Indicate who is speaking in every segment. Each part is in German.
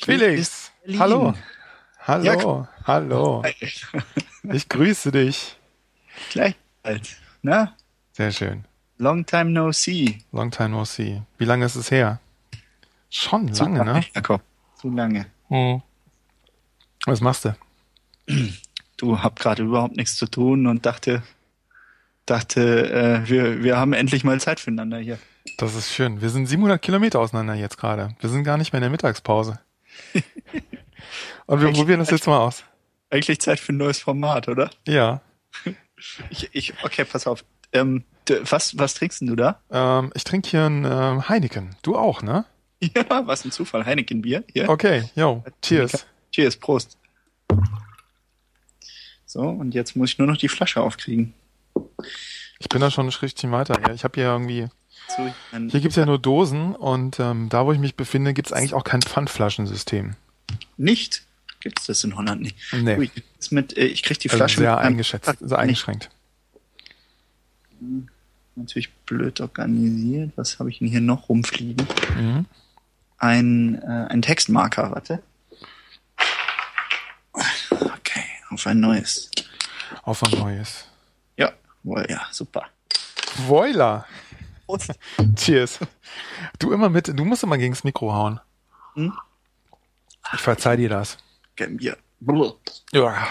Speaker 1: Felix, hallo. Hallo, ja. hallo. Ich grüße dich.
Speaker 2: Gleich alt. Na?
Speaker 1: Sehr schön.
Speaker 2: Long time no see.
Speaker 1: Long time no see. Wie lange ist es her? Schon
Speaker 2: Zu
Speaker 1: lange, ne?
Speaker 2: Jakob. Zu lange.
Speaker 1: Hm. Was machst du?
Speaker 2: Du hab gerade überhaupt nichts zu tun und dachte, dachte, äh, wir, wir haben endlich mal Zeit füreinander hier.
Speaker 1: Das ist schön. Wir sind 700 Kilometer auseinander jetzt gerade. Wir sind gar nicht mehr in der Mittagspause. und wir
Speaker 2: Eigentlich-
Speaker 1: probieren das jetzt mal aus.
Speaker 2: Eigentlich Zeit für ein neues Format, oder?
Speaker 1: Ja.
Speaker 2: Ich, ich, okay, pass auf. Ähm, was, was trinkst denn du da?
Speaker 1: Ähm, ich trinke hier ein ähm, Heineken. Du auch, ne?
Speaker 2: Ja, was ein Zufall. Heineken-Bier. Hier.
Speaker 1: Okay, yo, cheers.
Speaker 2: Cheers, Prost. So, und jetzt muss ich nur noch die Flasche aufkriegen.
Speaker 1: Ich bin da schon richtig weiter. Ja, ich habe hier irgendwie,
Speaker 2: Dann,
Speaker 1: hier gibt's ja nur Dosen und ähm, da, wo ich mich befinde, gibt's eigentlich auch kein Pfandflaschensystem.
Speaker 2: nicht? Gibt's das in Holland nicht?
Speaker 1: Nee.
Speaker 2: Ui, ist mit, äh, ich krieg die
Speaker 1: Also
Speaker 2: Flasche
Speaker 1: sehr
Speaker 2: mit einem-
Speaker 1: eingeschätzt, sehr
Speaker 2: nicht.
Speaker 1: eingeschränkt.
Speaker 2: Natürlich blöd organisiert. Was habe ich denn hier noch rumfliegen?
Speaker 1: Mhm.
Speaker 2: Ein, äh, ein Textmarker, warte. Okay, auf ein neues.
Speaker 1: Auf ein neues.
Speaker 2: Ja, ja, super.
Speaker 1: Voila. Cheers. Du immer mit, du musst immer gegens Mikro hauen.
Speaker 2: Hm?
Speaker 1: Ich verzeih dir das.
Speaker 2: Kein Bier.
Speaker 1: Ja.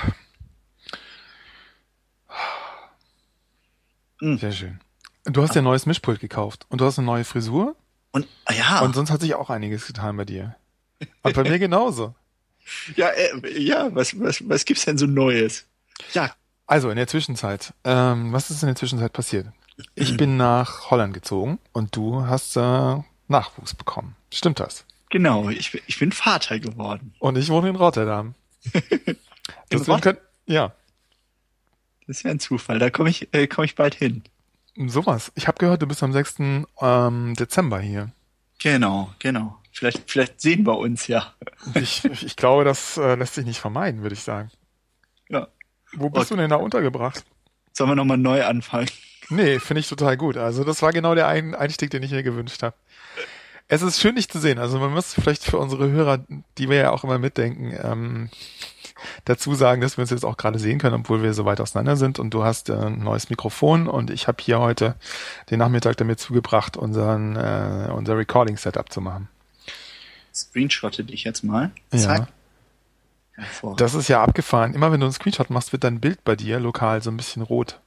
Speaker 2: Hm.
Speaker 1: Sehr schön. Du hast dir ein neues Mischpult gekauft und du hast eine neue Frisur
Speaker 2: Und, ja,
Speaker 1: und sonst hat sich auch einiges getan bei dir. Und bei mir genauso.
Speaker 2: ja, äh, ja, was, was, was gibt's denn so Neues? Ja,
Speaker 1: Also in der Zwischenzeit, ähm, was ist in der Zwischenzeit passiert? Ich bin nach Holland gezogen und du hast äh, Nachwuchs bekommen. Stimmt das?
Speaker 2: genau, ich, bin- ich bin Vater geworden.
Speaker 1: Und ich wohne in Rotterdam. Deswegen
Speaker 2: Rott-
Speaker 1: könnt, ja,
Speaker 2: Das ist ja ein Zufall, da komme ich, äh, komm ich bald hin.
Speaker 1: sowas. Ich habe gehört, du bist am 6. Ähm, Dezember hier.
Speaker 2: Genau, genau. Vielleicht, vielleicht sehen wir uns ja.
Speaker 1: Ich, ich, ich glaube, das äh, lässt sich nicht vermeiden, würde ich sagen.
Speaker 2: Ja.
Speaker 1: Wo bist
Speaker 2: Okay.
Speaker 1: du denn da untergebracht?
Speaker 2: Sollen wir nochmal neu anfangen?
Speaker 1: Nee, finde ich total gut. Also das war genau der Ein Einstieg, den ich mir gewünscht habe. Es ist schön, dich zu sehen. Also man muss vielleicht für unsere Hörer, die wir ja auch immer mitdenken, ähm, dazu sagen, dass wir uns jetzt auch gerade sehen können, obwohl wir so weit auseinander sind. Und du hast äh, ein neues Mikrofon und ich habe hier heute den Nachmittag damit zugebracht, unseren äh, unser Recording-Setup zu machen.
Speaker 2: Screenshotte dich jetzt mal.
Speaker 1: Ja.
Speaker 2: Zack. Hervorragend.
Speaker 1: Das ist ja abgefahren. Immer wenn du einen Screenshot machst, wird dein Bild bei dir lokal so ein bisschen rot.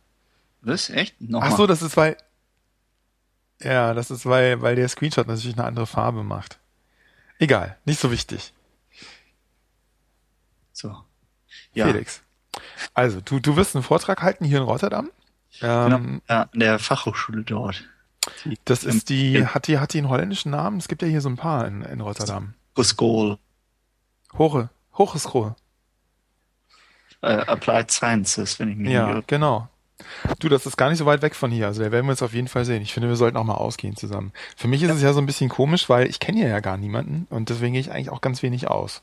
Speaker 2: Was? Echt? Nochmal.
Speaker 1: Ach so, das ist weil. Ja, das ist weil, weil der Screenshot natürlich eine andere Farbe macht. Egal, nicht so wichtig.
Speaker 2: so. Ja,
Speaker 1: Felix. Also, du, du wirst einen Vortrag halten hier in Rotterdam.
Speaker 2: genau.
Speaker 1: Ähm,
Speaker 2: ja, an der Fachhochschule dort. Die,
Speaker 1: Das ist die,
Speaker 2: Ja.
Speaker 1: hat die, hat die einen holländischen Namen? Es gibt ja hier so ein paar in, in Rotterdam.
Speaker 2: School,
Speaker 1: Hoche, Hocheschool.
Speaker 2: äh, Applied Sciences, wenn ich mich
Speaker 1: Ja, genau. Du, das ist gar nicht so weit weg von hier. Also da werden wir uns auf jeden Fall sehen. Ich finde, wir sollten auch mal ausgehen zusammen. Für mich ist es ja so ein bisschen komisch, weil ich kenne ja gar niemanden und deswegen gehe ich eigentlich auch ganz wenig aus.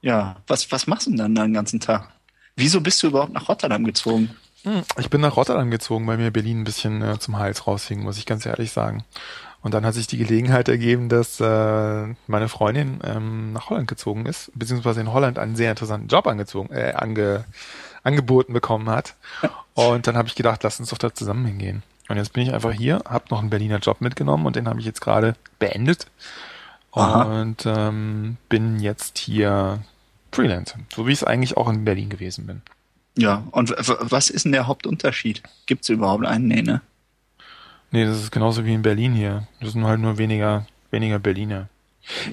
Speaker 2: Ja, was, was machst du denn dann den ganzen Tag? Wieso bist du überhaupt nach Rotterdam gezogen?
Speaker 1: Hm, Ich bin nach Rotterdam gezogen, weil mir Berlin ein bisschen äh, zum Hals raushing, muss ich ganz ehrlich sagen. Und dann hat sich die Gelegenheit ergeben, dass äh, meine Freundin ähm, nach Holland gezogen ist, beziehungsweise in Holland einen sehr interessanten Job angezogen, äh, ange, angeboten bekommen hat. Und dann habe ich gedacht, lass uns doch da zusammen hingehen. Und jetzt bin ich einfach hier, habe noch einen Berliner Job mitgenommen und den habe ich jetzt gerade beendet.
Speaker 2: Aha.
Speaker 1: Und ähm, bin jetzt hier Freelancer, so wie ich es eigentlich auch in Berlin gewesen bin.
Speaker 2: Ja, und was ist denn der Hauptunterschied? Gibt's überhaupt einen? Nee, ne?
Speaker 1: Nee, das ist genauso wie in Berlin hier. Das sind halt nur weniger, weniger Berliner.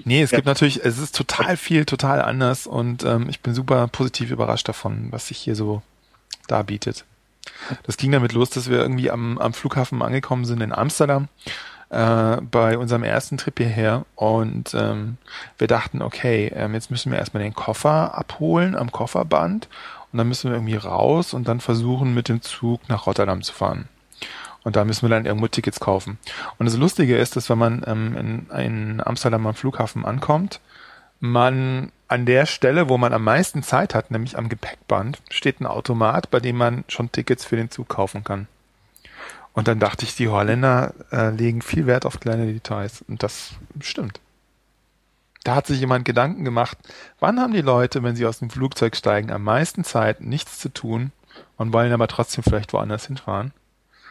Speaker 1: Nee, es
Speaker 2: Ja.
Speaker 1: gibt natürlich, es ist total viel, total anders und ähm, ich bin super positiv überrascht davon, was sich hier so darbietet. Das ging damit los, dass wir irgendwie am, am Flughafen angekommen sind in Amsterdam äh, bei unserem ersten Trip hierher und ähm, wir dachten, okay, ähm, jetzt müssen wir erstmal den Koffer abholen am Kofferband und dann müssen wir irgendwie raus und dann versuchen mit dem Zug nach Rotterdam zu fahren. Und da müssen wir dann irgendwo Tickets kaufen. Und das Lustige ist, dass wenn man ähm, in, in Amsterdam am Flughafen ankommt, man an der Stelle, wo man am meisten Zeit hat, nämlich am Gepäckband, steht ein Automat, bei dem man schon Tickets für den Zug kaufen kann. Und dann dachte ich, die Holländer äh, legen viel Wert auf kleine Details. Und das stimmt. Da hat sich jemand Gedanken gemacht, wann haben die Leute, wenn sie aus dem Flugzeug steigen, am meisten Zeit, nichts zu tun und wollen aber trotzdem vielleicht woanders hinfahren?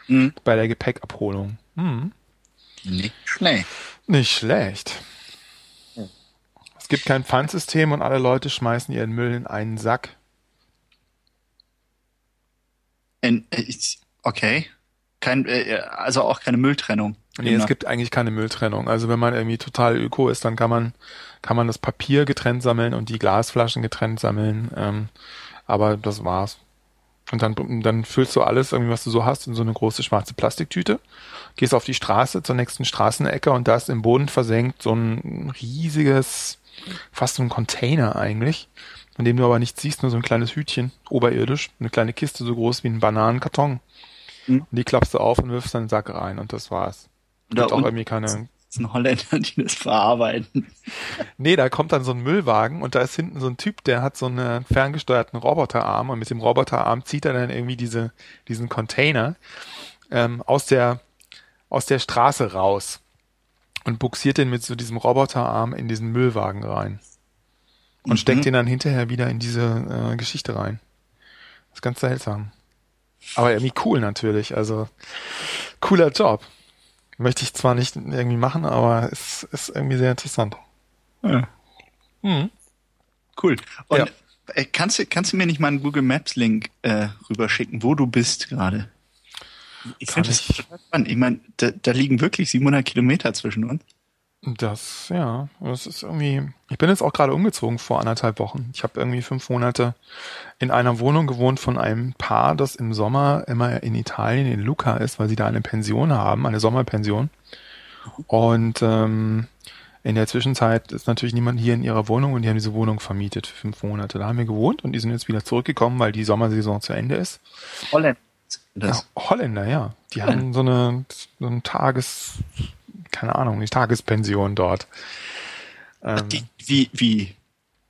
Speaker 1: Mhm. Bei der Gepäckabholung. Hm.
Speaker 2: Nicht schlecht.
Speaker 1: Nicht schlecht. Es gibt kein Pfandsystem und alle Leute schmeißen ihren Müll in einen Sack.
Speaker 2: In, äh, okay. Kein, äh, also auch keine Mülltrennung.
Speaker 1: Nee, es gibt eigentlich keine Mülltrennung. Also wenn man irgendwie total öko ist, dann kann man, kann man das Papier getrennt sammeln und die Glasflaschen getrennt sammeln. Ähm, aber das war's. Und dann, dann füllst du alles, irgendwie, was du so hast, in so eine große schwarze Plastiktüte, gehst auf die Straße zur nächsten Straßenecke und da ist im Boden versenkt so ein riesiges, fast so ein Container eigentlich, in dem du aber nichts siehst, nur so ein kleines Hütchen, oberirdisch, eine kleine Kiste so groß wie ein Bananenkarton. Mhm. Und die klappst du auf und wirfst dann in den Sack rein und das war's.
Speaker 2: Da gibt auch irgendwie keine. Sind Holländer, die das verarbeiten.
Speaker 1: Nee, da kommt dann so ein Müllwagen und da ist hinten so ein Typ, der hat so einen ferngesteuerten Roboterarm und mit dem Roboterarm zieht er dann irgendwie diese, diesen Container ähm, aus der aus der Straße raus und buxiert den mit so diesem Roboterarm in diesen Müllwagen rein und mhm. steckt den dann hinterher wieder in diese äh, Geschichte rein. Das ist ganz seltsam. Aber irgendwie cool natürlich. Also cooler Job. Möchte ich zwar nicht irgendwie machen, aber es ist irgendwie sehr interessant. Ja.
Speaker 2: Mhm. Cool. Und ja. Äh, kannst, du, kannst du mir nicht mal einen Google Maps Link äh, rüberschicken, wo du bist gerade? Ich finde das spannend. Ich meine, da, da liegen wirklich 700 Kilometer zwischen uns.
Speaker 1: Das, ja, das ist irgendwie. Ich bin jetzt auch gerade umgezogen vor anderthalb Wochen. Ich habe irgendwie fünf Monate in einer Wohnung gewohnt von einem Paar, das im Sommer immer in Italien in Lucca ist, weil sie da eine Pension haben, eine Sommerpension. Und ähm, in der Zwischenzeit ist natürlich niemand hier in ihrer Wohnung und die haben diese Wohnung vermietet für fünf Monate. Da haben wir gewohnt und die sind jetzt wieder zurückgekommen, weil die Sommersaison zu Ende ist.
Speaker 2: Holländer.
Speaker 1: Ja, Holländer, ja. Die Holländer. haben so eine so ein Tages keine Ahnung, die Tagespension dort.
Speaker 2: Ähm, die, wie, wie?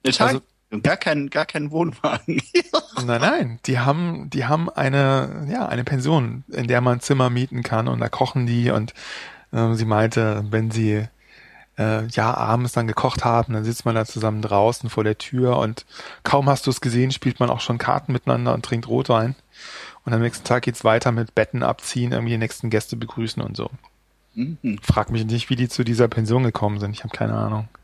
Speaker 2: Eine also, gar kein, gar kein Wohnwagen.
Speaker 1: nein, nein, die haben, die haben eine, ja, eine Pension, in der man Zimmer mieten kann und da kochen die und äh, sie meinte, wenn sie äh, ja abends dann gekocht haben, dann sitzt man da zusammen draußen vor der Tür und kaum hast du es gesehen, spielt man auch schon Karten miteinander und trinkt Rotwein. Und am nächsten Tag geht's weiter mit Betten abziehen, irgendwie die nächsten Gäste begrüßen und so. Mhm. Frag mich nicht, wie die zu dieser Pension gekommen sind. Ich habe keine Ahnung.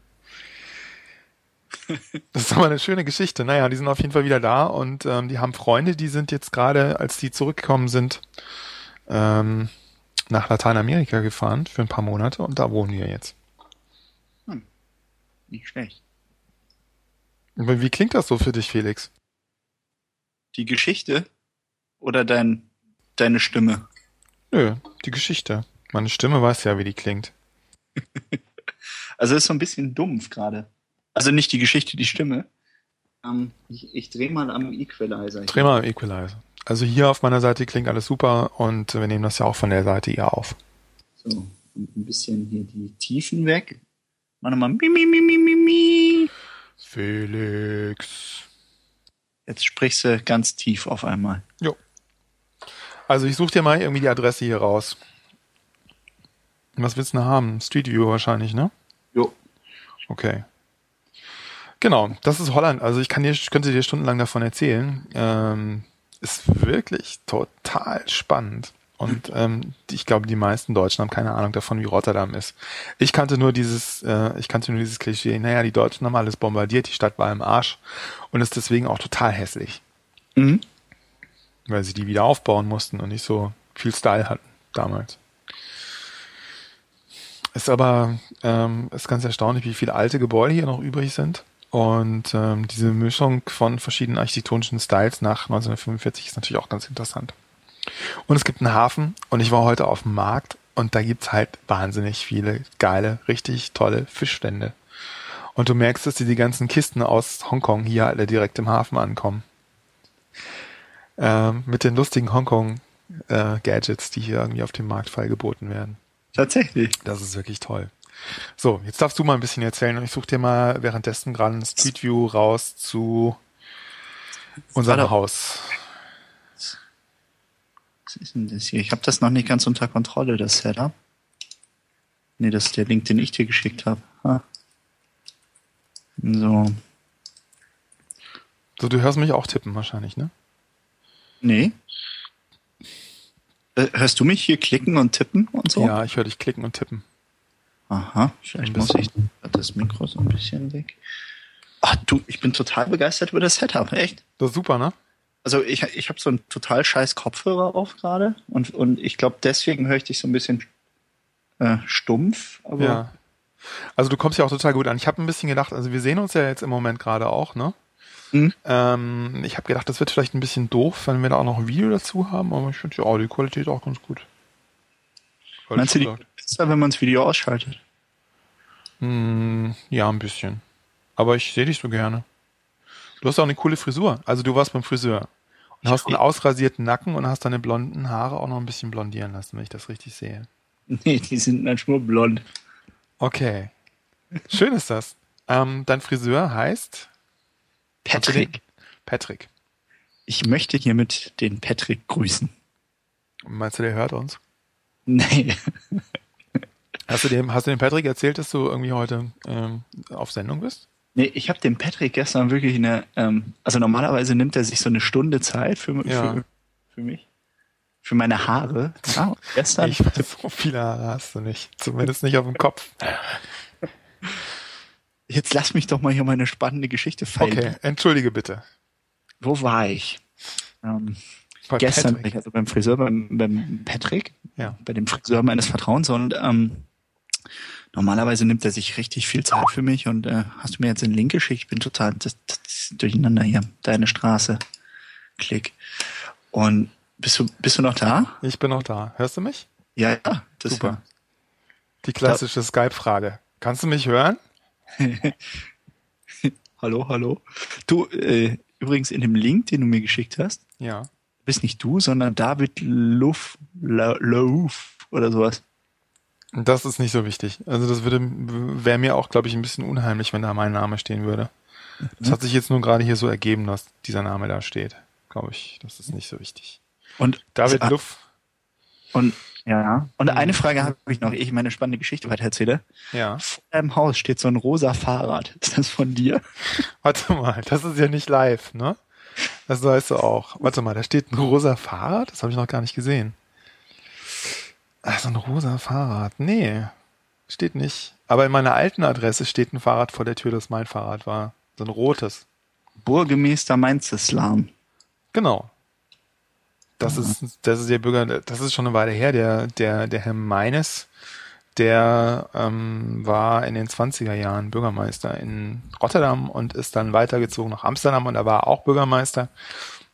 Speaker 1: Das ist aber eine schöne Geschichte. Naja, die sind auf jeden Fall wieder da und ähm, die haben Freunde, die sind jetzt gerade, als die zurückgekommen sind, ähm, nach Lateinamerika gefahren für ein paar Monate und da wohnen wir jetzt. Hm.
Speaker 2: Nicht schlecht.
Speaker 1: Wie klingt das so für dich, Felix?
Speaker 2: Die Geschichte oder dein, deine Stimme?
Speaker 1: Nö, die Geschichte. Meine Stimme weiß ja, wie die klingt.
Speaker 2: also ist so ein bisschen dumpf gerade. Also nicht die Geschichte, die Stimme. Ähm, ich, ich drehe mal am Equalizer.
Speaker 1: Dreh mal am Equalizer. Also hier auf meiner Seite klingt alles super und wir nehmen das ja auch von der Seite hier auf.
Speaker 2: So, und ein bisschen hier die Tiefen weg. Mach nochmal mi, mi, mi, mi, mi, mi.
Speaker 1: Felix.
Speaker 2: Jetzt sprichst du ganz tief auf einmal.
Speaker 1: Jo. Also ich suche dir mal irgendwie die Adresse hier raus. Was willst du denn haben? Street View wahrscheinlich, ne?
Speaker 2: Jo.
Speaker 1: Okay. Genau, das ist Holland. Also ich kann dir, könnte dir stundenlang davon erzählen. Ähm, ist wirklich total spannend. Und ähm, ich glaube, die meisten Deutschen haben keine Ahnung davon, wie Rotterdam ist. Ich kannte nur dieses, äh, ich kannte nur dieses Klischee, naja, die Deutschen haben alles bombardiert, die Stadt war im Arsch und ist deswegen auch total hässlich. Mhm. Weil sie die wieder aufbauen mussten und nicht so viel Style hatten damals. Ist aber ähm, ist ganz erstaunlich, wie viele alte Gebäude hier noch übrig sind. Und ähm, diese Mischung von verschiedenen architektonischen Styles nach 1945 ist natürlich auch ganz interessant. Und es gibt einen Hafen und ich war heute auf dem Markt und da gibt's halt wahnsinnig viele geile, richtig tolle Fischstände. Und du merkst, dass die ganzen Kisten aus Hongkong hier alle direkt im Hafen ankommen. Ähm, mit den lustigen Hongkong-Gadgets, äh, die hier irgendwie auf dem Markt feilgeboten werden.
Speaker 2: Tatsächlich.
Speaker 1: Das ist wirklich toll. So, jetzt darfst du mal ein bisschen erzählen und ich suche dir mal währenddessen gerade ein Street View raus zu unserem Haus.
Speaker 2: Was ist denn das hier? Ich habe das noch nicht ganz unter Kontrolle, das Setup. Nee, das ist der Link, den ich dir geschickt habe. Ah. So.
Speaker 1: So, du hörst mich auch tippen wahrscheinlich, ne?
Speaker 2: Nee. Äh, hörst du mich hier klicken und tippen und so?
Speaker 1: Ja, ich höre dich klicken und tippen.
Speaker 2: Aha, vielleicht muss ich das Mikro so ein bisschen weg. Ach du, ich bin total begeistert über das Setup, echt.
Speaker 1: Das ist super, ne?
Speaker 2: Also ich, ich habe so einen total scheiß Kopfhörer auf gerade und, und ich glaube, deswegen höre ich dich so ein bisschen äh, stumpf.
Speaker 1: Ja. Also du kommst ja auch total gut an. Ich habe ein bisschen gedacht, also wir sehen uns ja jetzt im Moment gerade auch, ne? Mhm. Ähm, ich habe gedacht, das wird vielleicht ein bisschen doof, wenn wir da auch noch ein Video dazu haben, aber ich finde die Audioqualität auch ganz gut.
Speaker 2: Meinst du, die besser, wenn man das Video ausschaltet?
Speaker 1: Mm, ja, ein bisschen. Aber ich sehe dich so gerne. Du hast auch eine coole Frisur. Also du warst beim Friseur. Und hast einen ausrasierten Nacken und hast deine blonden Haare auch noch ein bisschen blondieren lassen, wenn ich das richtig sehe.
Speaker 2: Nee, die sind manchmal blond.
Speaker 1: Okay. Schön ist das. Ähm, dein Friseur heißt?
Speaker 2: Patrick.
Speaker 1: Patrick.
Speaker 2: Ich möchte hiermit den Patrick grüßen.
Speaker 1: Meinst du, der hört uns?
Speaker 2: Nee.
Speaker 1: Hast du dem, hast du dem Patrick erzählt, dass du irgendwie heute ähm, auf Sendung bist?
Speaker 2: Nee, ich habe dem Patrick gestern wirklich eine, ähm, also normalerweise nimmt er sich so eine Stunde Zeit für, ja. für, für mich. Für meine Haare.
Speaker 1: Ja, gestern. Ich weiß, so viele Haare hast du nicht. Zumindest nicht auf dem Kopf.
Speaker 2: Jetzt lass mich doch mal hier meine spannende Geschichte
Speaker 1: feilen. Okay, entschuldige bitte.
Speaker 2: Wo war ich? Ähm, gestern Patrick. also beim Friseur, beim, beim Patrick,
Speaker 1: ja.
Speaker 2: bei dem Friseur meines Vertrauens und ähm, normalerweise nimmt er sich richtig viel Zeit für mich und äh, hast du mir jetzt den Link geschickt? Ich bin total das, das durcheinander hier. Deine Straße. Klick. Und bist du, bist du noch da?
Speaker 1: Ich bin noch da. Hörst du mich?
Speaker 2: Ja, ja. Das Super. War,
Speaker 1: Die klassische Skype-Frage. Kannst du mich hören?
Speaker 2: hallo, hallo. Du, äh, übrigens in dem Link, den du mir geschickt hast.
Speaker 1: Ja.
Speaker 2: Bist nicht du, sondern David Luff, Lauf oder sowas.
Speaker 1: Das ist nicht so wichtig. Also das würde wäre mir auch, glaube ich, ein bisschen unheimlich, wenn da mein Name stehen würde. Das mhm. hat sich jetzt nur gerade hier so ergeben, dass dieser Name da steht. Glaube ich, das ist nicht so wichtig.
Speaker 2: Und
Speaker 1: David Luff.
Speaker 2: Und ja. Und mhm. eine Frage habe ich noch, ehe ich meine spannende Geschichte weiter erzähle.
Speaker 1: Ja.
Speaker 2: Vor deinem Haus steht so ein rosa Fahrrad. Ist das von dir?
Speaker 1: Warte mal, das ist ja nicht live, ne? Das weißt du auch. Warte mal, da steht ein rosa Fahrrad? Das habe ich noch gar nicht gesehen. Ach, so ein rosa Fahrrad. Nee, steht nicht. Aber in meiner alten Adresse steht ein Fahrrad vor der Tür, das mein Fahrrad war. So ein rotes.
Speaker 2: Burgemeester Mainzeslam.
Speaker 1: Genau. Das mhm. ist, das ist der Bürger, das ist schon eine Weile her, der, der, der Herr Meines, der ähm, war in den 20er Jahren Bürgermeister in Rotterdam und ist dann weitergezogen nach Amsterdam und er war auch Bürgermeister.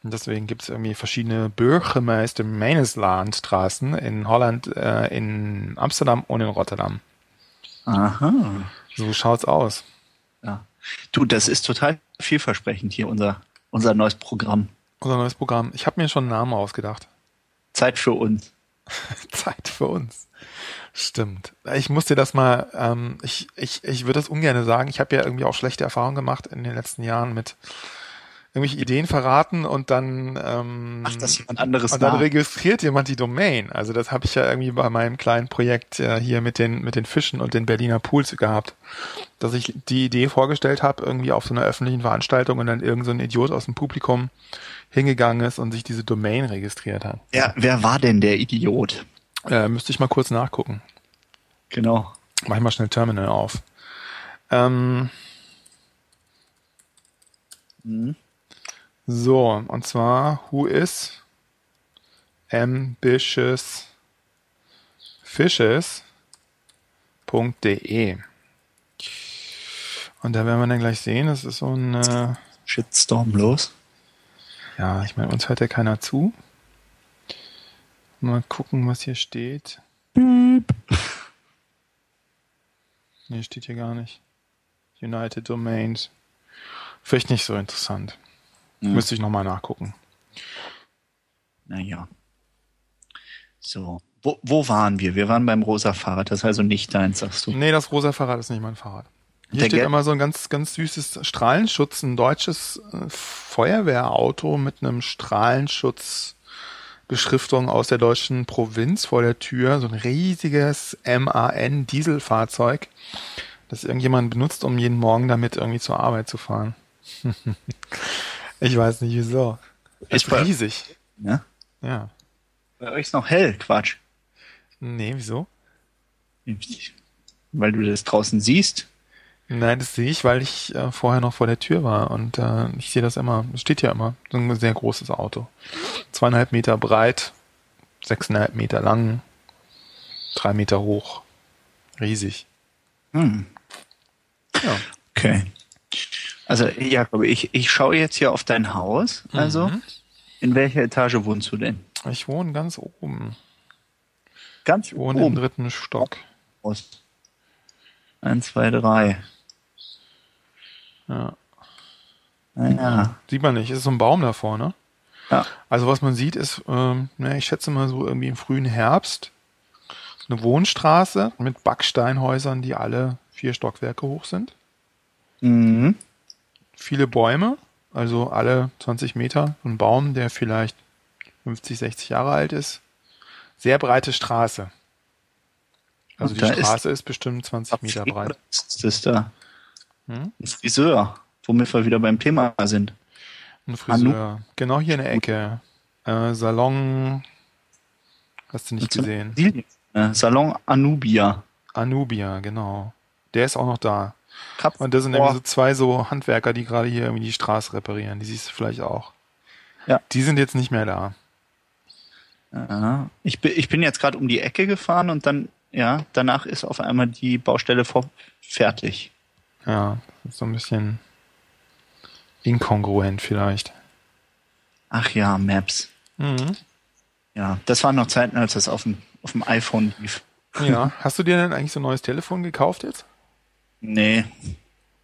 Speaker 1: Und deswegen gibt es irgendwie verschiedene Bürgermeister Meneslandstraßen in Holland, äh, in Amsterdam und in Rotterdam.
Speaker 2: Aha.
Speaker 1: So schaut's aus.
Speaker 2: Ja. Du, das ist total vielversprechend hier, unser, unser neues Programm.
Speaker 1: Unser neues Programm. Ich habe mir schon einen Namen ausgedacht.
Speaker 2: Zeit für uns.
Speaker 1: Zeit für uns. Stimmt. Ich muss dir das mal, ähm, ich, ich, ich würde das ungern sagen. Ich habe ja irgendwie auch schlechte Erfahrungen gemacht in den letzten Jahren mit irgendwelche Ideen verraten und dann ähm,
Speaker 2: Ach, das jemand anderes
Speaker 1: und dann nach. registriert jemand die Domain. Also das habe ich ja irgendwie bei meinem kleinen Projekt äh, hier mit den mit den Fischen und den Berliner Pools gehabt, dass ich die Idee vorgestellt habe irgendwie auf so einer öffentlichen Veranstaltung und dann irgend so ein Idiot aus dem Publikum hingegangen ist und sich diese Domain registriert hat.
Speaker 2: Ja, wer war denn der Idiot?
Speaker 1: Äh, müsste ich mal kurz nachgucken.
Speaker 2: Genau.
Speaker 1: Mach ich mal schnell Terminal auf. Ähm, mhm. So, und zwar who is ambitious fishes.de. Und da werden wir dann gleich sehen, das ist so ein äh,
Speaker 2: Shitstorm los.
Speaker 1: Ja, ich meine, uns hört ja keiner zu. Mal gucken, was hier steht. Beep. Nee, steht hier gar nicht. United Domains. Vielleicht nicht so interessant. Mhm. Müsste ich nochmal nachgucken.
Speaker 2: Naja. So. Wo, wo waren wir? Wir waren beim rosa Fahrrad. Das ist also nicht deins, sagst du?
Speaker 1: Nee, das rosa Fahrrad ist nicht mein Fahrrad. Hier Der steht immer so ein ganz, ganz süßes Strahlenschutz, ein deutsches äh, Feuerwehrauto mit einem Strahlenschutzbeschriftung aus der deutschen Provinz vor der Tür. So ein riesiges MAN-Dieselfahrzeug das irgendjemand benutzt, um jeden Morgen damit irgendwie zur Arbeit zu fahren. ich weiß nicht wieso.
Speaker 2: Ist
Speaker 1: Ist riesig.
Speaker 2: Ja?
Speaker 1: Ja.
Speaker 2: Bei euch ist noch hell, Quatsch.
Speaker 1: Nee, wieso?
Speaker 2: Weil du das draußen siehst.
Speaker 1: Nein, das sehe ich, weil ich äh, vorher noch vor der Tür war und äh, ich sehe das immer. Es steht ja immer. So ein sehr großes Auto. Zweieinhalb Meter breit, sechseinhalb Meter lang, drei Meter hoch. Riesig.
Speaker 2: Hm.
Speaker 1: Ja.
Speaker 2: Okay. Also, Jakob, ich, ich schaue jetzt hier auf dein Haus. Also,
Speaker 1: Mhm.
Speaker 2: in welcher Etage wohnst du denn?
Speaker 1: Ich wohne ganz oben.
Speaker 2: Ganz
Speaker 1: Ich wohne im
Speaker 2: oben.
Speaker 1: dritten Stock.
Speaker 2: Haus. Eins, zwei, drei.
Speaker 1: Ja.
Speaker 2: Naja.
Speaker 1: Sieht man nicht. Ist so ein Baum davor, ne?
Speaker 2: Ja.
Speaker 1: Also was man sieht ist, ähm, ne, ich schätze mal so irgendwie im frühen Herbst eine Wohnstraße mit Backsteinhäusern, die alle vier Stockwerke hoch sind.
Speaker 2: Mhm.
Speaker 1: Viele Bäume, also alle 20 Meter. Ein Baum, der vielleicht 50, 60 Jahre alt ist. Sehr breite Straße. Also die
Speaker 2: da ist-
Speaker 1: Straße ist bestimmt 20 Meter breit.
Speaker 2: Ist das da?
Speaker 1: Hm?
Speaker 2: Ein Friseur, womit wir wieder beim Thema sind.
Speaker 1: Ein Friseur. Genau hier in der Ecke. Äh, Salon. Hast du nicht gesehen?
Speaker 2: Äh, Salon Anubia.
Speaker 1: Anubia, genau. Der ist auch noch da.
Speaker 2: Kap
Speaker 1: Und das sind irgendwie so zwei so Handwerker, die gerade hier irgendwie die Straße reparieren. Die siehst du vielleicht auch.
Speaker 2: Ja.
Speaker 1: Die sind jetzt nicht mehr da.
Speaker 2: Ja. Ich, bin, ich bin jetzt gerade um die Ecke gefahren und dann, ja, danach ist auf einmal die Baustelle vor, fertig.
Speaker 1: Ja, so ein bisschen inkongruent vielleicht.
Speaker 2: Ach ja, Maps.
Speaker 1: Mhm.
Speaker 2: Ja, das waren noch Zeiten, als das auf dem, auf dem iPhone lief.
Speaker 1: Ja. Hast du dir denn eigentlich so ein neues Telefon gekauft jetzt?
Speaker 2: Nee.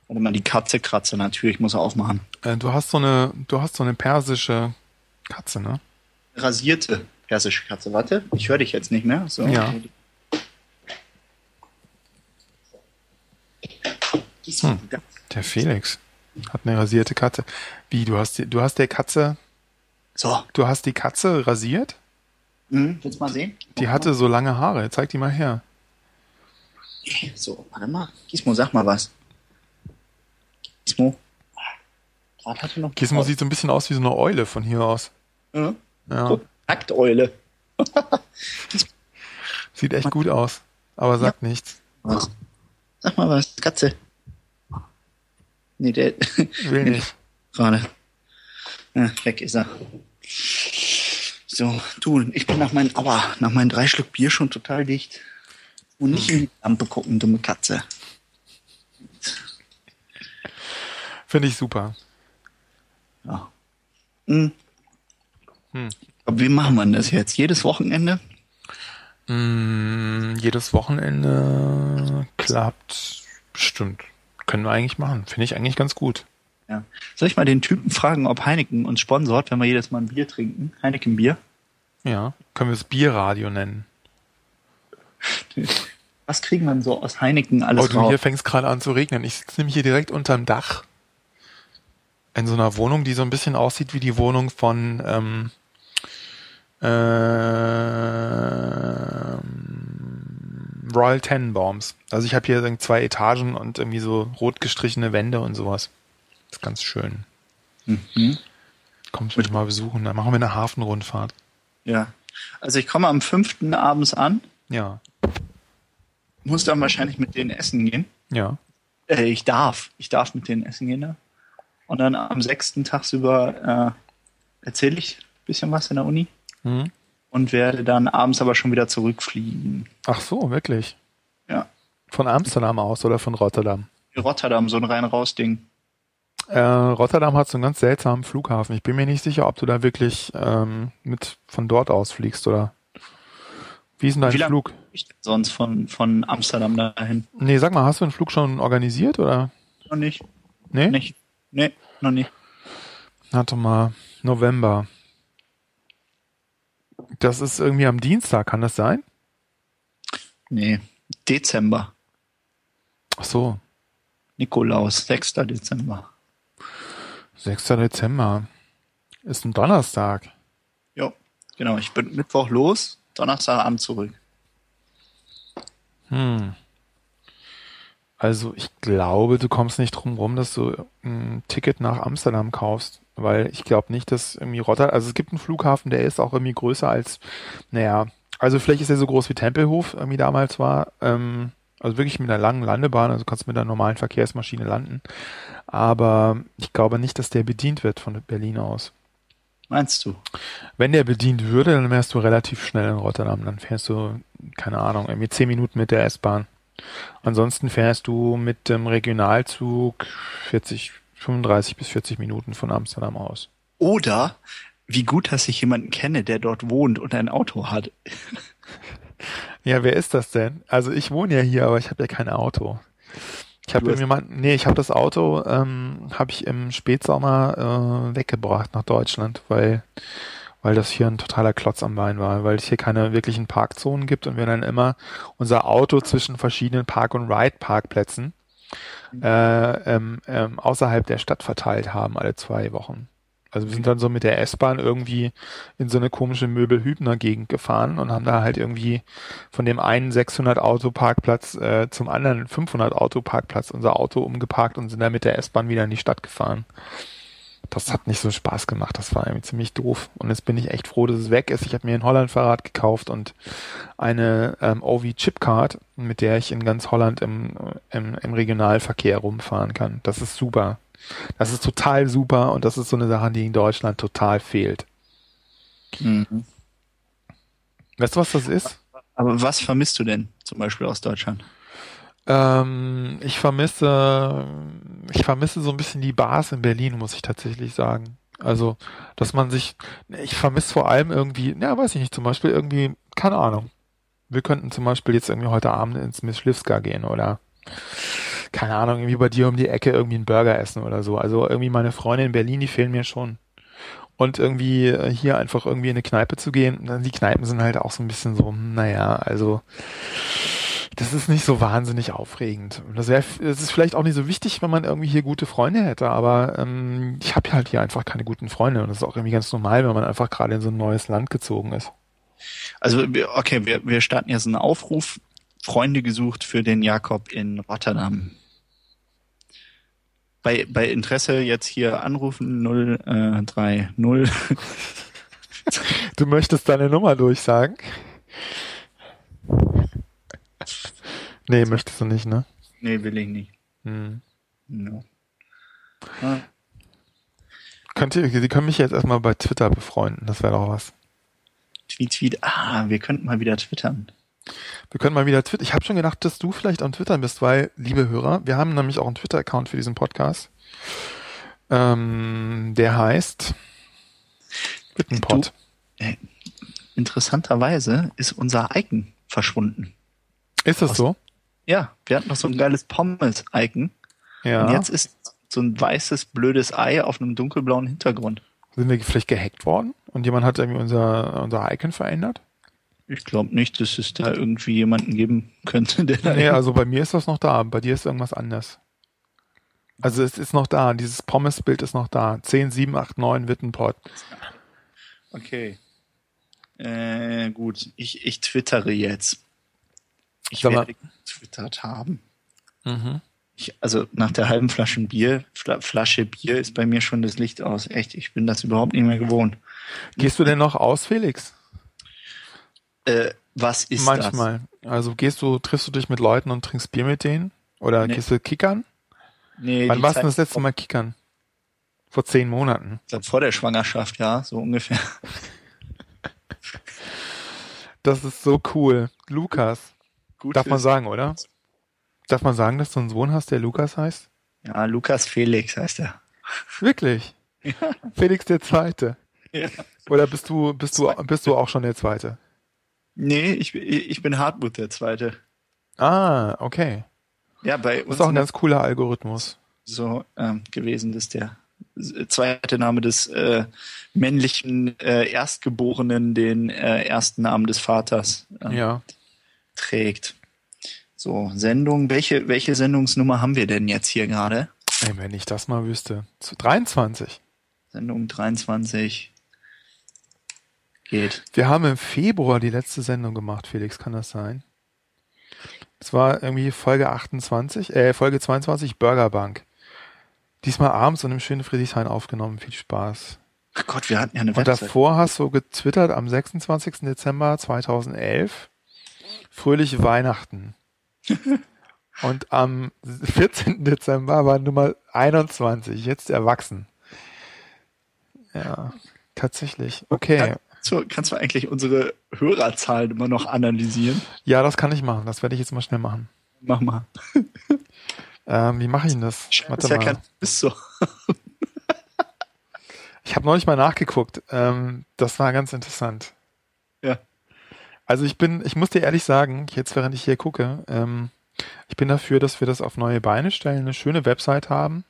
Speaker 2: Warte mal, die Katze kratzt an der Tür, ich muss aufmachen.
Speaker 1: Äh, du hast so eine, du hast so eine persische Katze, ne?
Speaker 2: Rasierte persische Katze. Warte, ich höre dich jetzt nicht mehr. So.
Speaker 1: Ja.
Speaker 2: Hm.
Speaker 1: Der Felix hat eine rasierte Katze. Wie, du hast du hast der Katze,
Speaker 2: So,
Speaker 1: du hast die Katze rasiert?
Speaker 2: hm, willst du mal sehen?
Speaker 1: Die hatte so lange Haare. Zeig die mal her.
Speaker 2: So, warte mal. Gizmo, sag mal was. Gizmo. Gerade hatte noch.
Speaker 1: Gizmo sieht so ein bisschen aus wie so eine Eule von hier aus.
Speaker 2: Ja.
Speaker 1: Ja,
Speaker 2: Guck, Nackteule.
Speaker 1: sieht echt gut aus. Aber sagt nichts.
Speaker 2: Was? Sag mal was, Katze. Nee, der.
Speaker 1: Will nicht.
Speaker 2: Gerade. Ja, weg ist er. So, du, ich bin nach meinen, aber nach meinen drei Schluck Bier schon total dicht. Und nicht in die Lampe gucken, dumme Katze.
Speaker 1: Finde ich super.
Speaker 2: Ja. Hm.
Speaker 1: Hm.
Speaker 2: Aber wie machen wir das jetzt? Jedes Wochenende?
Speaker 1: Mm, jedes Wochenende klappt bestimmt. Können wir eigentlich machen. Finde ich eigentlich ganz gut.
Speaker 2: Ja. Soll ich mal den Typen fragen, ob Heineken uns sponsort, wenn wir jedes Mal ein Bier trinken? Heineken Bier?
Speaker 1: Ja. Können wir es Bierradio nennen.
Speaker 2: Was kriegen wir denn so aus Heineken alles
Speaker 1: Oh, du,
Speaker 2: raus?
Speaker 1: hier fängt es gerade an zu regnen. Ich sitze nämlich hier direkt unterm Dach. In so einer Wohnung, die so ein bisschen aussieht wie die Wohnung von ähm, ähm, Royal Tenenbaums. Also ich habe hier zwei Etagen und irgendwie so rot gestrichene Wände und sowas. Das ist ganz schön.
Speaker 2: Mhm.
Speaker 1: Kommst mich mal besuchen, dann machen wir eine Hafenrundfahrt.
Speaker 2: Ja. Also ich komme am fünften abends an,
Speaker 1: Ja,
Speaker 2: muss dann wahrscheinlich mit denen essen gehen.
Speaker 1: ja.
Speaker 2: Äh, ich darf. Ich darf mit denen essen gehen. Ne? Und dann am sechsten tagsüber äh, erzähle ich ein bisschen was in der Uni
Speaker 1: Hm.
Speaker 2: Und werde dann abends aber schon wieder zurückfliegen.
Speaker 1: Ach so, wirklich.
Speaker 2: Ja.
Speaker 1: Von Amsterdam aus oder von Rotterdam?
Speaker 2: Rotterdam, so ein rein-raus-Ding.
Speaker 1: Äh, Rotterdam hat so einen ganz seltsamen Flughafen. Ich bin mir nicht sicher, ob du da wirklich ähm, mit von dort aus fliegst oder wie ist denn dein
Speaker 2: Wie
Speaker 1: Flug?
Speaker 2: Ich denn sonst von, von Amsterdam dahin.
Speaker 1: Nee, sag mal, hast du den Flug schon organisiert oder?
Speaker 2: Noch nicht.
Speaker 1: Nee?
Speaker 2: Nicht. Nee, noch nicht.
Speaker 1: Warte mal, November. Das ist irgendwie am Dienstag, kann das sein?
Speaker 2: Nee. Dezember.
Speaker 1: Ach so,
Speaker 2: Nikolaus, 6. Dezember.
Speaker 1: 6. Dezember. Ist ein Donnerstag.
Speaker 2: Jo, genau. Ich bin Mittwoch los, Donnerstagabend zurück.
Speaker 1: Hm. Also ich glaube, du kommst nicht drum rum, dass du ein Ticket nach Amsterdam kaufst, weil ich glaube nicht, dass irgendwie Rotterdam, also es gibt einen Flughafen, der ist auch irgendwie größer als, naja, also vielleicht ist er so groß wie Tempelhof irgendwie damals war, ähm, also wirklich mit einer langen Landebahn, also kannst du mit einer normalen Verkehrsmaschine landen, aber ich glaube nicht, dass der bedient wird von Berlin aus.
Speaker 2: Meinst du?
Speaker 1: Wenn der bedient würde, dann wärst du relativ schnell in Rotterdam. Dann fährst du, keine Ahnung, irgendwie zehn Minuten mit der S-Bahn. Ansonsten fährst du mit dem Regionalzug 40, 35 bis 40 Minuten von Amsterdam aus.
Speaker 2: Oder wie gut, dass ich jemanden kenne, der dort wohnt und ein Auto hat.
Speaker 1: ja, wer ist das denn? Also ich wohne ja hier, aber ich habe ja kein Auto. Ich habe mal, nee, ich habe das Auto, ähm, habe ich im Spätsommer äh, weggebracht nach Deutschland, weil weil das hier ein totaler Klotz am Bein war, weil es hier keine wirklichen Parkzonen gibt und wir dann immer unser Auto zwischen verschiedenen Park- und Ride-Parkplätzen äh, ähm, ähm, außerhalb der Stadt verteilt haben, alle zwei Wochen. Also wir sind dann so mit der S-Bahn irgendwie in so eine komische Möbelhübner-Gegend gefahren und haben da halt irgendwie von dem einen 600 Autoparkplatz äh, zum anderen 500 Autoparkplatz unser Auto umgeparkt und sind dann mit der S-Bahn wieder in die Stadt gefahren. Das hat nicht so Spaß gemacht, das war irgendwie ziemlich doof. Und jetzt bin ich echt froh, dass es weg ist. Ich habe mir ein Holland-Fahrrad gekauft und eine ähm, OV-Chipcard, mit der ich in ganz Holland im, im, im Regionalverkehr rumfahren kann. Das ist super. Das ist total super und das ist so eine Sache, die in Deutschland total fehlt. Mhm. Weißt du, was das ist?
Speaker 2: Aber was vermisst du denn zum Beispiel aus Deutschland?
Speaker 1: Ähm, ich vermisse, ich vermisse so ein bisschen die Bars in Berlin, muss ich tatsächlich sagen. Also, dass man sich, ich vermisse vor allem irgendwie, ja, weiß ich nicht, zum Beispiel irgendwie, keine Ahnung. Wir könnten zum Beispiel jetzt irgendwie heute Abend ins Miss Schliffska gehen oder keine Ahnung, irgendwie bei dir um die Ecke irgendwie einen Burger essen oder so. Also irgendwie meine Freunde in Berlin, die fehlen mir schon. Und irgendwie äh, hier einfach irgendwie in eine Kneipe zu gehen, die Kneipen sind halt auch so ein bisschen so, naja, also das ist nicht so wahnsinnig aufregend. Das wäre, es ist vielleicht auch nicht so wichtig, wenn man irgendwie hier gute Freunde hätte, aber ähm, ich habe halt hier einfach keine guten Freunde und das ist auch irgendwie ganz normal, wenn man einfach gerade in so ein neues Land gezogen ist.
Speaker 2: Also okay, wir, wir starten jetzt einen Aufruf, Freunde gesucht für den Jakob in Rotterdam bei, bei Interesse jetzt hier anrufen 030. Äh,
Speaker 1: du möchtest deine Nummer durchsagen? Nee, möchtest du nicht, ne?
Speaker 2: Nee, will ich nicht. Hm. No.
Speaker 1: Ah. Könnt ihr, Sie können mich jetzt erstmal bei Twitter befreunden, das wäre doch was.
Speaker 2: Tweet, Tweet, ah, wir könnten mal wieder twittern.
Speaker 1: Wir können mal wieder Twitter. Ich habe schon gedacht, dass du vielleicht am Twitter bist, weil, liebe Hörer, wir haben nämlich auch einen Twitter-Account für diesen Podcast. Ähm, der heißt
Speaker 2: Wittenpot. Äh, interessanterweise ist unser Icon verschwunden.
Speaker 1: Ist das Aus, so?
Speaker 2: Ja, wir hatten noch so ein geiles Pommes-Icon. Ja. Und jetzt ist so ein weißes, blödes Ei auf einem dunkelblauen Hintergrund.
Speaker 1: Sind wir vielleicht gehackt worden und jemand hat irgendwie unser, unser Icon verändert?
Speaker 2: Ich glaube nicht, dass es da irgendwie jemanden geben könnte, der da.
Speaker 1: Nee, also bei mir ist das noch da. Bei dir ist irgendwas anders. Also es ist noch da. Dieses Pommes-Bild ist noch da. 10, 7, 8, 9 Wittenpot.
Speaker 2: Okay. Äh, gut. Ich, ich twittere jetzt. Ich werde getwittert haben. Mhm. Ich, also nach der halben Flasche Bier, Flasche Bier ist bei mir schon das Licht aus. Echt, ich bin das überhaupt nicht mehr gewohnt.
Speaker 1: Gehst du denn noch aus, Felix?
Speaker 2: Äh, was ist
Speaker 1: Manchmal. das? Manchmal. Also gehst du, triffst du dich mit Leuten und trinkst Bier mit denen? Oder nee. gehst du kickern? Nee, Wann warst du das letzte Mal kickern? Vor zehn Monaten.
Speaker 2: Ich glaube vor der Schwangerschaft, ja, so ungefähr.
Speaker 1: Das ist so cool. Lukas. Gut Darf man sagen, oder? Darf man sagen, dass du einen Sohn hast, der Lukas heißt?
Speaker 2: Ja, Lukas Felix heißt er.
Speaker 1: Wirklich? Ja. Felix der Zweite. Ja. Oder bist du, bist du, bist du auch schon der Zweite?
Speaker 2: Nee, ich, ich bin Hartmut der Zweite.
Speaker 1: Ah, okay.
Speaker 2: Ja, bei
Speaker 1: uns. Das ist auch ein ganz cooler Algorithmus.
Speaker 2: So ähm, gewesen, dass der zweite Name des äh, männlichen äh, Erstgeborenen den äh, ersten Namen des Vaters
Speaker 1: äh, ja.
Speaker 2: Trägt. So, Sendung. Welche, welche Sendungsnummer haben wir denn jetzt hier gerade?
Speaker 1: Ey, wenn ich das mal wüsste. Zu 23.
Speaker 2: Sendung 23 geht.
Speaker 1: Wir haben im Februar die letzte Sendung gemacht, Felix, kann das sein? Es war irgendwie Folge 28, äh, Folge 22, Burgerbank. Diesmal abends in einem schönen Friedrichshain aufgenommen. Viel Spaß.
Speaker 2: Ach Gott, wir hatten ja eine
Speaker 1: Und
Speaker 2: Website.
Speaker 1: davor hast du getwittert am 26. Dezember 2011. Fröhliche Weihnachten. Und am 14. Dezember war Nummer 21, jetzt erwachsen. Ja, tatsächlich. Okay.
Speaker 2: So, kannst du eigentlich unsere Hörerzahlen immer noch analysieren?
Speaker 1: Ja, das kann ich machen. Das werde ich jetzt mal schnell machen.
Speaker 2: Mach mal.
Speaker 1: Ähm, wie mache ich denn das?
Speaker 2: Warte ja kein, bist so.
Speaker 1: ich habe neulich mal nachgeguckt. Ähm, das war ganz interessant.
Speaker 2: Ja.
Speaker 1: Also ich bin, ich muss dir ehrlich sagen, jetzt während ich hier gucke, ähm, ich bin dafür, dass wir das auf neue Beine stellen, eine schöne Website haben.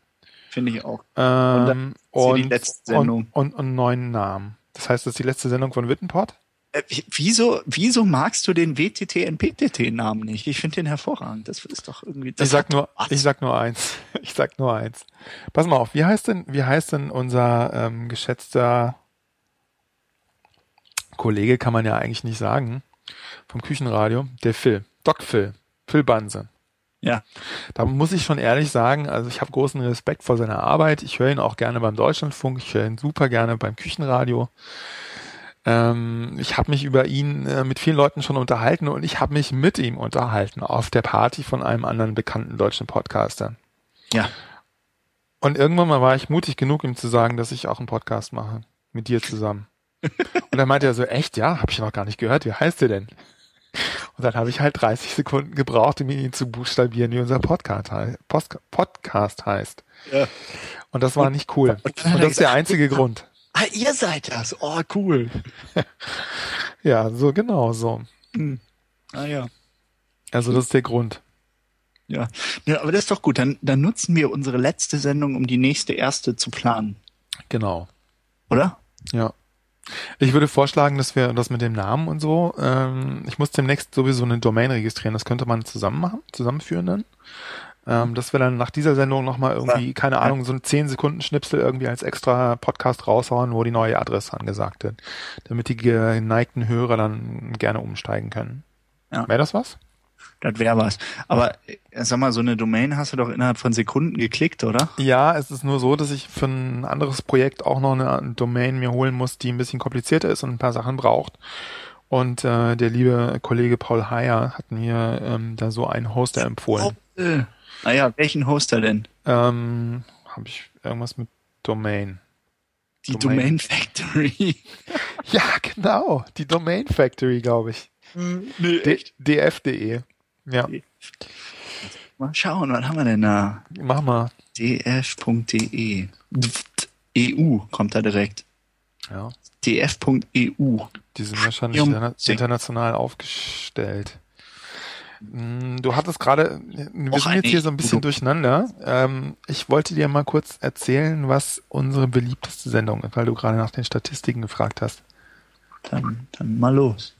Speaker 2: Finde ich auch.
Speaker 1: Ähm,
Speaker 2: und, die letzte Sendung.
Speaker 1: Und, und, und einen neuen Namen. Das heißt, das ist die letzte Sendung von Wittenport?
Speaker 2: Äh, wieso, wieso magst du den WTT NPTT Namen nicht? Ich finde den hervorragend. Das ist doch irgendwie. Das
Speaker 1: ich sag nur, was? ich sag nur eins. Ich sag nur eins. Pass mal auf. Wie heißt denn, wie heißt denn unser ähm, geschätzter Kollege? Kann man ja eigentlich nicht sagen. Vom Küchenradio. Der Phil. Doc Phil. Phil Banse.
Speaker 2: Ja.
Speaker 1: Da muss ich schon ehrlich sagen, also ich habe großen Respekt vor seiner Arbeit. Ich höre ihn auch gerne beim Deutschlandfunk, ich höre ihn super gerne beim Küchenradio. Ähm, ich habe mich über ihn äh, mit vielen Leuten schon unterhalten und ich habe mich mit ihm unterhalten auf der Party von einem anderen bekannten deutschen Podcaster.
Speaker 2: Ja.
Speaker 1: Und irgendwann mal war ich mutig genug, ihm zu sagen, dass ich auch einen Podcast mache. Mit dir zusammen. Und dann meinte er so, echt, ja, habe ich noch gar nicht gehört. Wie heißt der denn? Und dann habe ich halt 30 Sekunden gebraucht, um ihn zu buchstabieren, wie unser Podcast, Post Podcast heißt.
Speaker 2: Ja.
Speaker 1: Und das war nicht cool. Und, und das ist der einzige Grund.
Speaker 2: Ah, ihr seid das. Oh, cool.
Speaker 1: ja, so genau so.
Speaker 2: Hm. Ah ja.
Speaker 1: Also das ist der Grund.
Speaker 2: Ja. ja, aber das ist doch gut. Dann, dann nutzen wir unsere letzte Sendung, um die nächste erste zu planen.
Speaker 1: Genau.
Speaker 2: Oder?
Speaker 1: Ja. Ich würde vorschlagen, dass wir das mit dem Namen und so, ähm, ich muss demnächst sowieso eine Domain registrieren, das könnte man zusammen machen, zusammenführen dann. Ähm, dass wir dann nach dieser Sendung nochmal irgendwie, keine Ahnung, so ein 10 Sekunden Schnipsel irgendwie als extra Podcast raushauen, wo die neue Adresse angesagt wird. Damit die geneigten Hörer dann gerne umsteigen können.
Speaker 2: Ja.
Speaker 1: Wäre das was?
Speaker 2: Das wäre was. Aber äh, sag mal, so eine Domain hast du doch innerhalb von Sekunden geklickt, oder?
Speaker 1: Ja, es ist nur so, dass ich für ein anderes Projekt auch noch eine Domain mir holen muss, die ein bisschen komplizierter ist und ein paar Sachen braucht. Und äh, der liebe Kollege Paul Heyer hat mir ähm, da so einen Hoster empfohlen.
Speaker 2: Oh, äh. Naja, welchen Hoster denn?
Speaker 1: Ähm, Habe ich irgendwas mit Domain.
Speaker 2: Die Domain, Domain Factory.
Speaker 1: ja, genau. Die Domain Factory, glaube ich.
Speaker 2: Nee, echt?
Speaker 1: df.de. Ja.
Speaker 2: Mal schauen, was haben wir denn da?
Speaker 1: Mach mal.
Speaker 2: df.de. EU kommt da direkt.
Speaker 1: Ja.
Speaker 2: df.eu.
Speaker 1: Die sind wahrscheinlich interna international aufgestellt. Hm, du hattest gerade, wir sind jetzt hier so ein bisschen durcheinander. Ähm, ich wollte dir mal kurz erzählen, was unsere beliebteste Sendung ist, weil du gerade nach den Statistiken gefragt hast.
Speaker 2: Dann, dann mal los.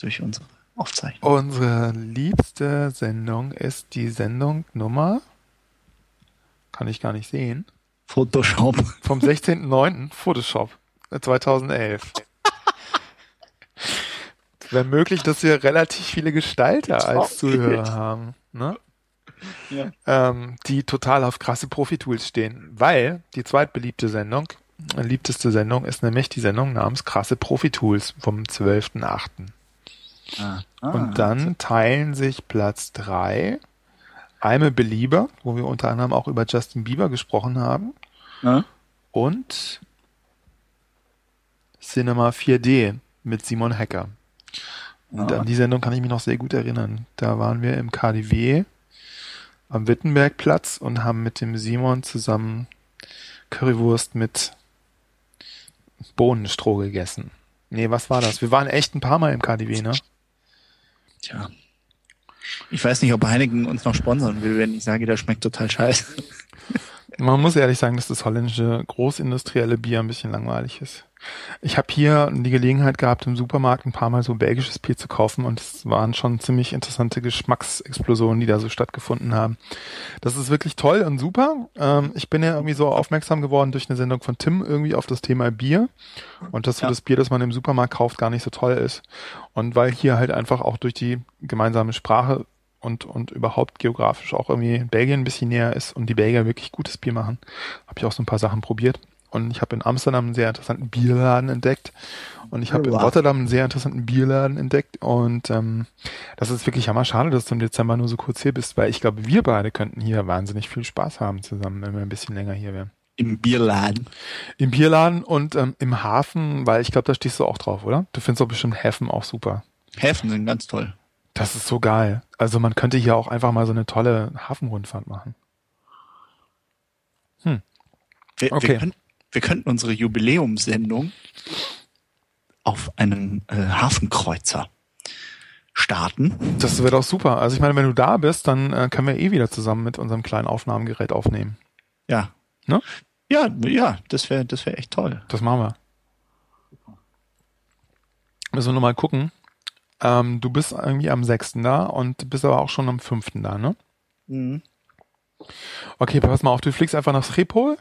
Speaker 2: Durch unsere Aufzeichnung.
Speaker 1: Unsere liebste Sendung ist die Sendung Nummer, kann ich gar nicht sehen.
Speaker 2: Photoshop.
Speaker 1: Vom 16.09. Photoshop 2011. Wäre möglich, dass wir relativ viele Gestalter als Zuhörer haben, ne?
Speaker 2: Ja.
Speaker 1: Ähm, die total auf krasse Profi-Tools stehen, weil die zweitbeliebte Sendung, liebteste Sendung ist nämlich die Sendung namens Krasse Profi-Tools vom 12.8.
Speaker 2: Ah.
Speaker 1: Und dann teilen sich Platz drei Alme Belieber, wo wir unter anderem auch über Justin Bieber gesprochen haben.
Speaker 2: Ja.
Speaker 1: Und Cinema 4D mit Simon Hacker. Und an die Sendung kann ich mich noch sehr gut erinnern. Da waren wir im KDW am Wittenbergplatz und haben mit dem Simon zusammen Currywurst mit Bohnenstroh gegessen. Nee, was war das? Wir waren echt ein paar Mal im KDW, ne?
Speaker 2: Tja. Ich weiß nicht, ob Heineken uns noch sponsern will, wenn ich sage, das schmeckt total scheiße.
Speaker 1: Man muss ehrlich sagen, dass das holländische großindustrielle Bier ein bisschen langweilig ist. Ich habe hier die Gelegenheit gehabt, im Supermarkt ein paar Mal so belgisches Bier zu kaufen und es waren schon ziemlich interessante Geschmacksexplosionen, die da so stattgefunden haben. Das ist wirklich toll und super. Ähm, ich bin ja irgendwie so aufmerksam geworden durch eine Sendung von Tim irgendwie auf das Thema Bier und dass so das Bier, das man im Supermarkt kauft, gar nicht so toll ist. Und weil hier halt einfach auch durch die gemeinsame Sprache und, und überhaupt geografisch auch irgendwie Belgien ein bisschen näher ist und die Belgier wirklich gutes Bier machen, habe ich auch so ein paar Sachen probiert. Und ich habe in Amsterdam einen sehr interessanten Bierladen entdeckt. Und ich habe in Rotterdam einen sehr interessanten Bierladen entdeckt. Und ähm, das ist wirklich hammer schade, dass du im Dezember nur so kurz hier bist, weil ich glaube, wir beide könnten hier wahnsinnig viel Spaß haben zusammen, wenn wir ein bisschen länger hier wären.
Speaker 2: Im Bierladen.
Speaker 1: Im Bierladen und ähm, im Hafen, weil ich glaube, da stehst du auch drauf, oder? Du findest doch bestimmt Häfen auch super.
Speaker 2: Häfen sind ganz toll.
Speaker 1: Das ist so geil. Also man könnte hier auch einfach mal so eine tolle Hafenrundfahrt machen.
Speaker 2: Hm. Wir, okay. wir, können, wir könnten unsere Jubiläumssendung auf einem äh, Hafenkreuzer starten.
Speaker 1: Das wäre doch super. Also ich meine, wenn du da bist, dann äh, können wir eh wieder zusammen mit unserem kleinen Aufnahmegerät aufnehmen.
Speaker 2: Ja. Ne? Ja, ja, das wäre das wäre echt toll.
Speaker 1: Das machen wir. Müssen wir nur mal gucken. Ähm, du bist irgendwie am 6. da und bist aber auch schon am 5. da, ne? Mhm. Okay, pass mal auf, du fliegst einfach nach Schiphol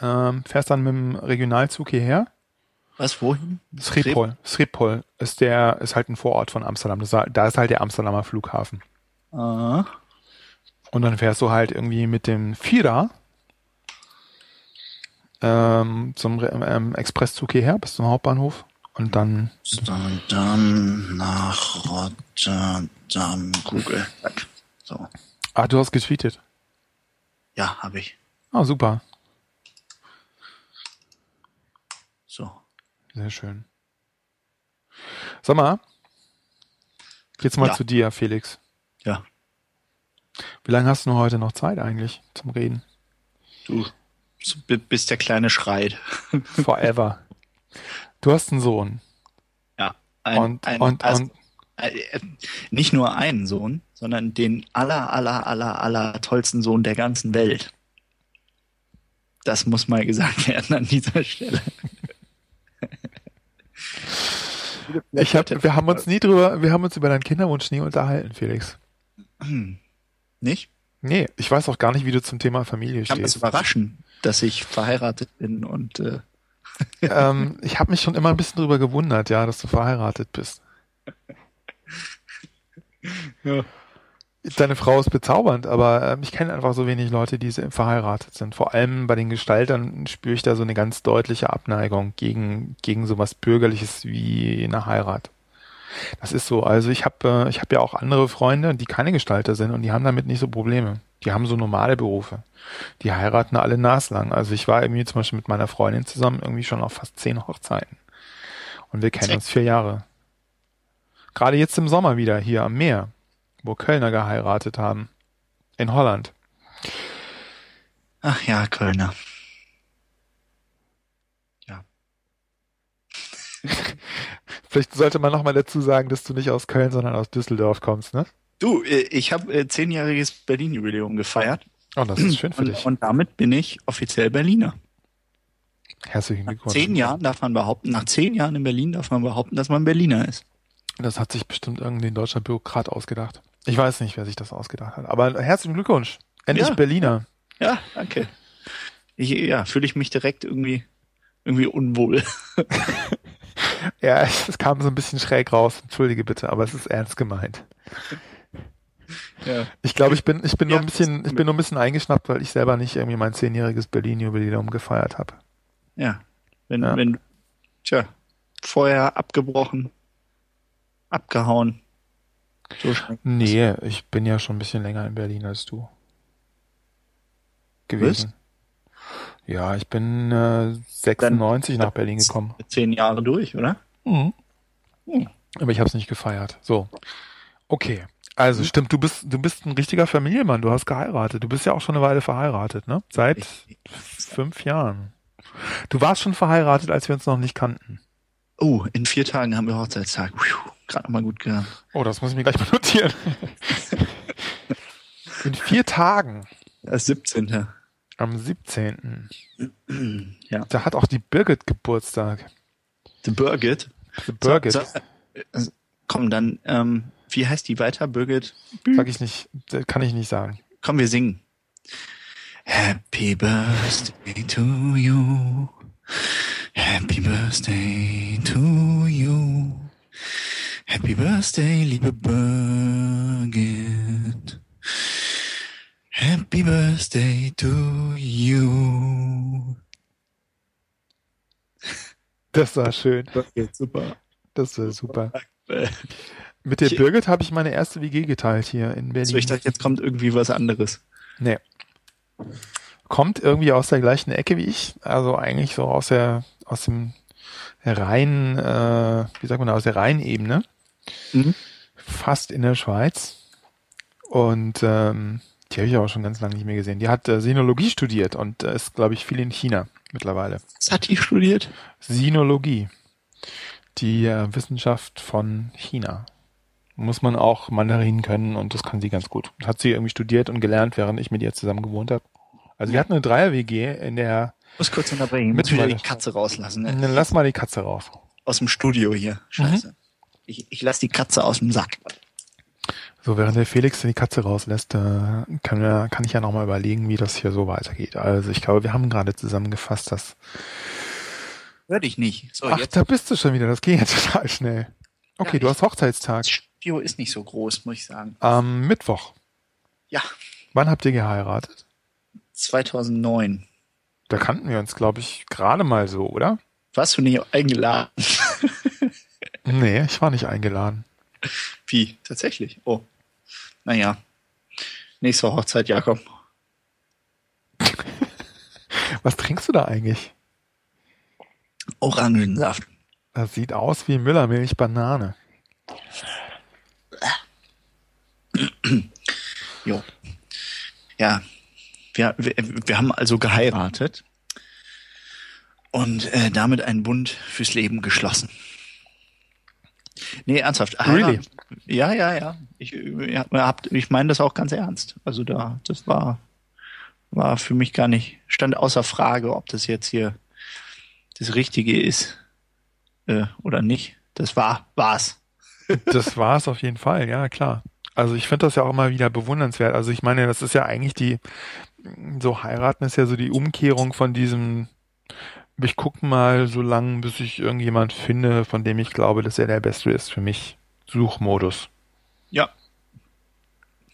Speaker 1: ähm, fährst dann mit dem Regionalzug hierher.
Speaker 2: Was, wohin?
Speaker 1: Schiphol. Schiphol ist der, ist halt ein Vorort von Amsterdam. Das, da ist halt der Amsterdamer Flughafen.
Speaker 2: Ah.
Speaker 1: Und dann fährst du halt irgendwie mit dem Vierer ähm, zum ähm, Expresszug hierher bis zum Hauptbahnhof und dann
Speaker 2: dann, dann nach Rotterdam Google. So.
Speaker 1: Ah, du hast getweetet.
Speaker 2: Ja, habe ich.
Speaker 1: Ah, super.
Speaker 2: So.
Speaker 1: Sehr schön. Sag mal, jetzt mal ja. zu dir, Felix.
Speaker 2: Ja.
Speaker 1: Wie lange hast du heute noch Zeit eigentlich zum Reden?
Speaker 2: Du, bis der Kleine schreit.
Speaker 1: Forever. Du hast einen Sohn.
Speaker 2: Ja.
Speaker 1: Ein, und, ein, und, also, und
Speaker 2: äh, nicht nur einen Sohn, sondern den aller, aller, aller, aller tollsten Sohn der ganzen Welt. Das muss mal gesagt werden an dieser Stelle.
Speaker 1: Ich hab, wir haben uns nie drüber, wir haben uns über deinen Kinderwunsch nie unterhalten, Felix.
Speaker 2: Nicht?
Speaker 1: Nee, ich weiß auch gar nicht, wie du zum Thema Familie
Speaker 2: stehst. Kann es überraschen, dass ich verheiratet bin und äh
Speaker 1: ähm, ich habe mich schon immer ein bisschen drüber gewundert, ja, dass du verheiratet bist. ja. Deine Frau ist bezaubernd, aber äh, ich kenne einfach so wenig Leute, die verheiratet sind. Vor allem bei den Gestaltern spüre ich da so eine ganz deutliche Abneigung gegen, gegen sowas Bürgerliches wie eine Heirat. Das ist so. Also ich habe äh, ich hab ja auch andere Freunde, die keine Gestalter sind und die haben damit nicht so Probleme. Die haben so normale Berufe. Die heiraten alle naslang. Also ich war irgendwie zum Beispiel mit meiner Freundin zusammen irgendwie schon auf fast zehn Hochzeiten. Und wir kennen uns vier Jahre. Gerade jetzt im Sommer wieder hier am Meer wo Kölner geheiratet haben. In Holland.
Speaker 2: Ach ja, Kölner. Ja.
Speaker 1: Vielleicht sollte man nochmal dazu sagen, dass du nicht aus Köln, sondern aus Düsseldorf kommst, ne?
Speaker 2: Du, äh, ich habe äh, zehnjähriges Berlin-Jubiläum gefeiert.
Speaker 1: Oh, das ist schön für
Speaker 2: und,
Speaker 1: dich.
Speaker 2: Und damit bin ich offiziell Berliner.
Speaker 1: Herzlichen Glückwunsch.
Speaker 2: Nach zehn Jahren darf man behaupten, nach zehn Jahren in Berlin darf man behaupten, dass man Berliner ist.
Speaker 1: Das hat sich bestimmt irgendein deutscher Bürokrat ausgedacht. Ich weiß nicht, wer sich das ausgedacht hat. Aber herzlichen Glückwunsch. Endlich ja. Berliner.
Speaker 2: Ja, danke. Ich, ja, fühle ich mich direkt irgendwie, irgendwie unwohl.
Speaker 1: ja, es kam so ein bisschen schräg raus. Entschuldige bitte, aber es ist ernst gemeint. Ja. Ich glaube, ich bin, ich bin ja, nur ein bisschen, ich bin nur ein bisschen eingeschnappt, weil ich selber nicht irgendwie mein zehnjähriges Berlin-Jubiläum gefeiert habe.
Speaker 2: Ja. Wenn, ja. wenn, tja, vorher abgebrochen, abgehauen.
Speaker 1: So nee, ich bin ja schon ein bisschen länger in Berlin als du. Gewesen. Was? Ja, ich bin äh, 96 Dann nach Berlin gekommen.
Speaker 2: Zehn Jahre durch, oder?
Speaker 1: Mhm. Hm. Aber ich habe es nicht gefeiert. So. Okay. Also mhm. stimmt, du bist du bist ein richtiger Familienmann, du hast geheiratet. Du bist ja auch schon eine Weile verheiratet, ne? Seit fünf Jahren. Du warst schon verheiratet, als wir uns noch nicht kannten.
Speaker 2: Oh, in vier Tagen haben wir Hochzeitstag. Gerade mal gut gehabt.
Speaker 1: Oh, das muss ich mir gleich mal notieren. In vier Tagen.
Speaker 2: Das 17.
Speaker 1: Am 17.
Speaker 2: ja.
Speaker 1: Da hat auch die Birgit Geburtstag.
Speaker 2: The Birgit.
Speaker 1: The Birgit.
Speaker 2: So, so, komm, dann, ähm, wie heißt die weiter? Birgit?
Speaker 1: Sag ich nicht, kann ich nicht sagen.
Speaker 2: Komm, wir singen. Happy Birthday to you. Happy Birthday to you. Happy Birthday, liebe Birgit. Happy Birthday to you.
Speaker 1: Das war schön.
Speaker 2: Okay, super.
Speaker 1: Das war super. Mit der Birgit habe ich meine erste WG geteilt hier in Berlin.
Speaker 2: So, ich dachte, jetzt kommt irgendwie was anderes.
Speaker 1: Nee. Kommt irgendwie aus der gleichen Ecke wie ich. Also eigentlich so aus der, aus dem Rhein, äh, wie sagt man, aus der Rheinebene. Mhm. Fast in der Schweiz. Und ähm, die habe ich aber schon ganz lange nicht mehr gesehen. Die hat äh, Sinologie studiert und äh, ist, glaube ich, viel in China mittlerweile.
Speaker 2: Was hat die studiert?
Speaker 1: Sinologie. Die äh, Wissenschaft von China. Muss man auch Mandarin können und das kann sie ganz gut. Hat sie irgendwie studiert und gelernt, während ich mit ihr zusammen gewohnt habe. Also wir hatten eine Dreier-WG, in der...
Speaker 2: Ich muss kurz unterbrechen. Ich muss wieder die Katze rauslassen. Ne?
Speaker 1: Dann lass mal die Katze raus.
Speaker 2: Aus dem Studio hier. Scheiße. Mhm. Ich, ich lasse die Katze aus dem Sack.
Speaker 1: So, während der Felix die Katze rauslässt, äh, kann, kann ich ja nochmal überlegen, wie das hier so weitergeht. Also ich glaube, wir haben gerade zusammengefasst, dass...
Speaker 2: Hör dich nicht.
Speaker 1: So, Ach, jetzt. da bist du schon wieder. Das geht ja total schnell. Okay, ja, du hast Hochzeitstag. Das
Speaker 2: Studio ist nicht so groß, muss ich sagen.
Speaker 1: Am Mittwoch.
Speaker 2: Ja.
Speaker 1: Wann habt ihr geheiratet?
Speaker 2: 2009.
Speaker 1: Da kannten wir uns, glaube ich, gerade mal so, oder?
Speaker 2: Warst du nicht eingeladen?
Speaker 1: nee, ich war nicht eingeladen.
Speaker 2: Wie? Tatsächlich? Oh. Naja. Nächste Hochzeit, Jakob.
Speaker 1: Was trinkst du da eigentlich?
Speaker 2: Orangensaft.
Speaker 1: Das sieht aus wie Müllermilch Banane.
Speaker 2: jo. Ja. Wir, wir, wir haben also geheiratet und äh, damit einen Bund fürs Leben geschlossen. Nee, ernsthaft.
Speaker 1: Really?
Speaker 2: Ja, ja, ja. Ich, ja, ich meine das auch ganz ernst. Also da, das war, war für mich gar nicht, stand außer Frage, ob das jetzt hier das Richtige ist äh, oder nicht. Das war, war's.
Speaker 1: das war's auf jeden Fall, ja, klar. Also ich finde das ja auch immer wieder bewundernswert. Also ich meine, das ist ja eigentlich die, so heiraten ist ja so die Umkehrung von diesem ich guck mal so lange, bis ich irgendjemand finde, von dem ich glaube, dass er der Beste ist für mich. Suchmodus.
Speaker 2: Ja.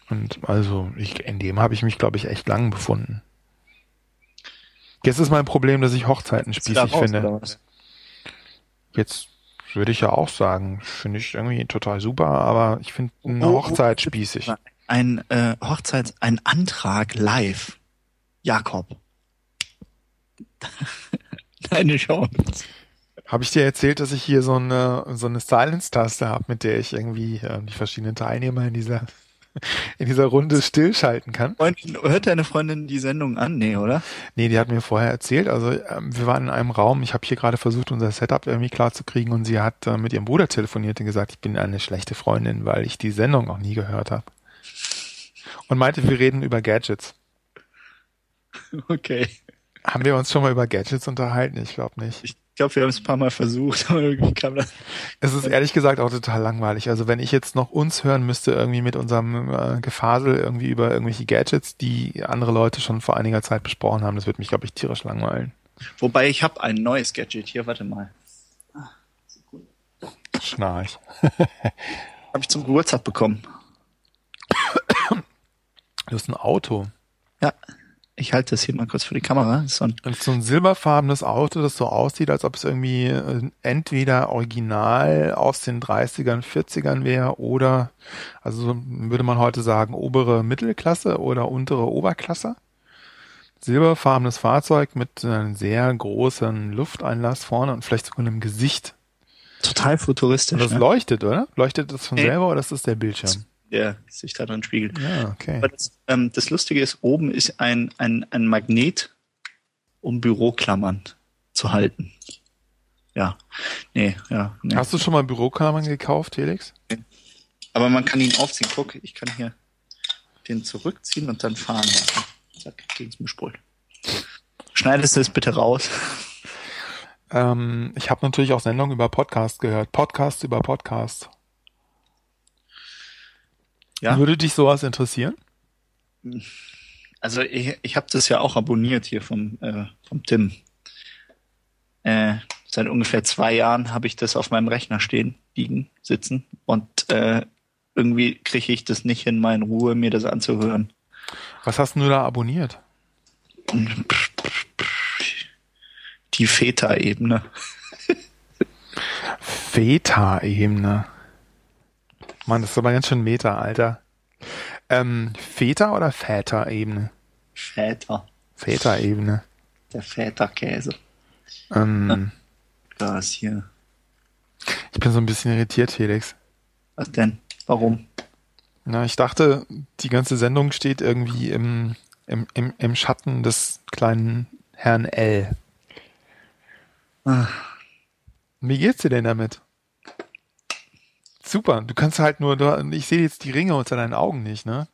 Speaker 1: Und also, ich, in dem habe ich mich, glaube ich, echt lang befunden. Jetzt ist mein Problem, dass ich Hochzeiten spießig finde. Jetzt würde ich ja auch sagen, finde ich irgendwie total super, aber ich finde eine oh, Hochzeit spießig.
Speaker 2: Ein äh, Hochzeits, ein Antrag live. Jakob. Keine Chance.
Speaker 1: Habe ich dir erzählt, dass ich hier so eine, so eine Silence-Taste habe, mit der ich irgendwie äh, die verschiedenen Teilnehmer in dieser, in dieser Runde stillschalten kann?
Speaker 2: Freundin, hört deine Freundin die Sendung an? Nee, oder?
Speaker 1: Nee, die hat mir vorher erzählt. Also ähm, wir waren in einem Raum. Ich habe hier gerade versucht, unser Setup irgendwie klar zu kriegen und sie hat äh, mit ihrem Bruder telefoniert und gesagt, ich bin eine schlechte Freundin, weil ich die Sendung noch nie gehört habe. Und meinte, wir reden über Gadgets.
Speaker 2: Okay.
Speaker 1: Haben wir uns schon mal über Gadgets unterhalten? Ich glaube nicht.
Speaker 2: Ich glaube, wir haben es ein paar Mal versucht, aber irgendwie kam das.
Speaker 1: Es ist ehrlich gesagt auch total langweilig. Also wenn ich jetzt noch uns hören müsste, irgendwie mit unserem äh, Gefasel irgendwie über irgendwelche Gadgets, die andere Leute schon vor einiger Zeit besprochen haben, das wird mich, glaube ich, tierisch langweilen.
Speaker 2: Wobei ich habe ein neues Gadget hier, warte mal. Ah,
Speaker 1: Schnarch.
Speaker 2: habe ich zum Geburtstag bekommen.
Speaker 1: Du hast ein Auto.
Speaker 2: Ja, ich halte das hier mal kurz für die Kamera.
Speaker 1: So ein, so ein silberfarbenes Auto, das so aussieht, als ob es irgendwie äh, entweder original aus den 30ern, 40ern wäre oder, also würde man heute sagen, obere Mittelklasse oder untere Oberklasse. Silberfarbenes Fahrzeug mit einem sehr großen Lufteinlass vorne und vielleicht sogar einem Gesicht.
Speaker 2: Total futuristisch. Und
Speaker 1: das
Speaker 2: ne?
Speaker 1: leuchtet, oder? Leuchtet das von selber oder ist das der Bildschirm?
Speaker 2: Der sich daran spiegelt.
Speaker 1: Ja, okay.
Speaker 2: Aber das, ähm, das Lustige ist, oben ist ein, ein, ein Magnet, um Büroklammern zu halten. Ja, nee, ja. Nee.
Speaker 1: Hast du schon mal Büroklammern gekauft, Felix? Nee.
Speaker 2: Aber man kann ihn aufziehen. Guck, ich kann hier den zurückziehen und dann fahren lassen. Zack, mir Mischpult. Schneidest du es bitte raus?
Speaker 1: Ähm, ich habe natürlich auch Sendungen über Podcast gehört. Podcasts über Podcast. Ja. Würde dich sowas interessieren?
Speaker 2: Also ich, ich habe das ja auch abonniert hier vom, äh, vom Tim. Äh, seit ungefähr zwei Jahren habe ich das auf meinem Rechner stehen, liegen, sitzen und äh, irgendwie kriege ich das nicht in meine Ruhe, mir das anzuhören.
Speaker 1: Was hast du da abonniert?
Speaker 2: Die Feta-Ebene.
Speaker 1: Feta-Ebene. Mann, das ist aber ganz schön Meta, Alter. Ähm, Feta oder Väter-Ebene?
Speaker 2: Väter.
Speaker 1: Väter-Ebene.
Speaker 2: Der Väterkäse.
Speaker 1: Ähm,
Speaker 2: das hier.
Speaker 1: Ich bin so ein bisschen irritiert, Felix.
Speaker 2: Was denn? Warum?
Speaker 1: Na, ich dachte, die ganze Sendung steht irgendwie im, im, im, im Schatten des kleinen Herrn L. Ach. Wie geht's dir denn damit? Super, du kannst halt nur, ich sehe jetzt die Ringe unter deinen Augen nicht, ne?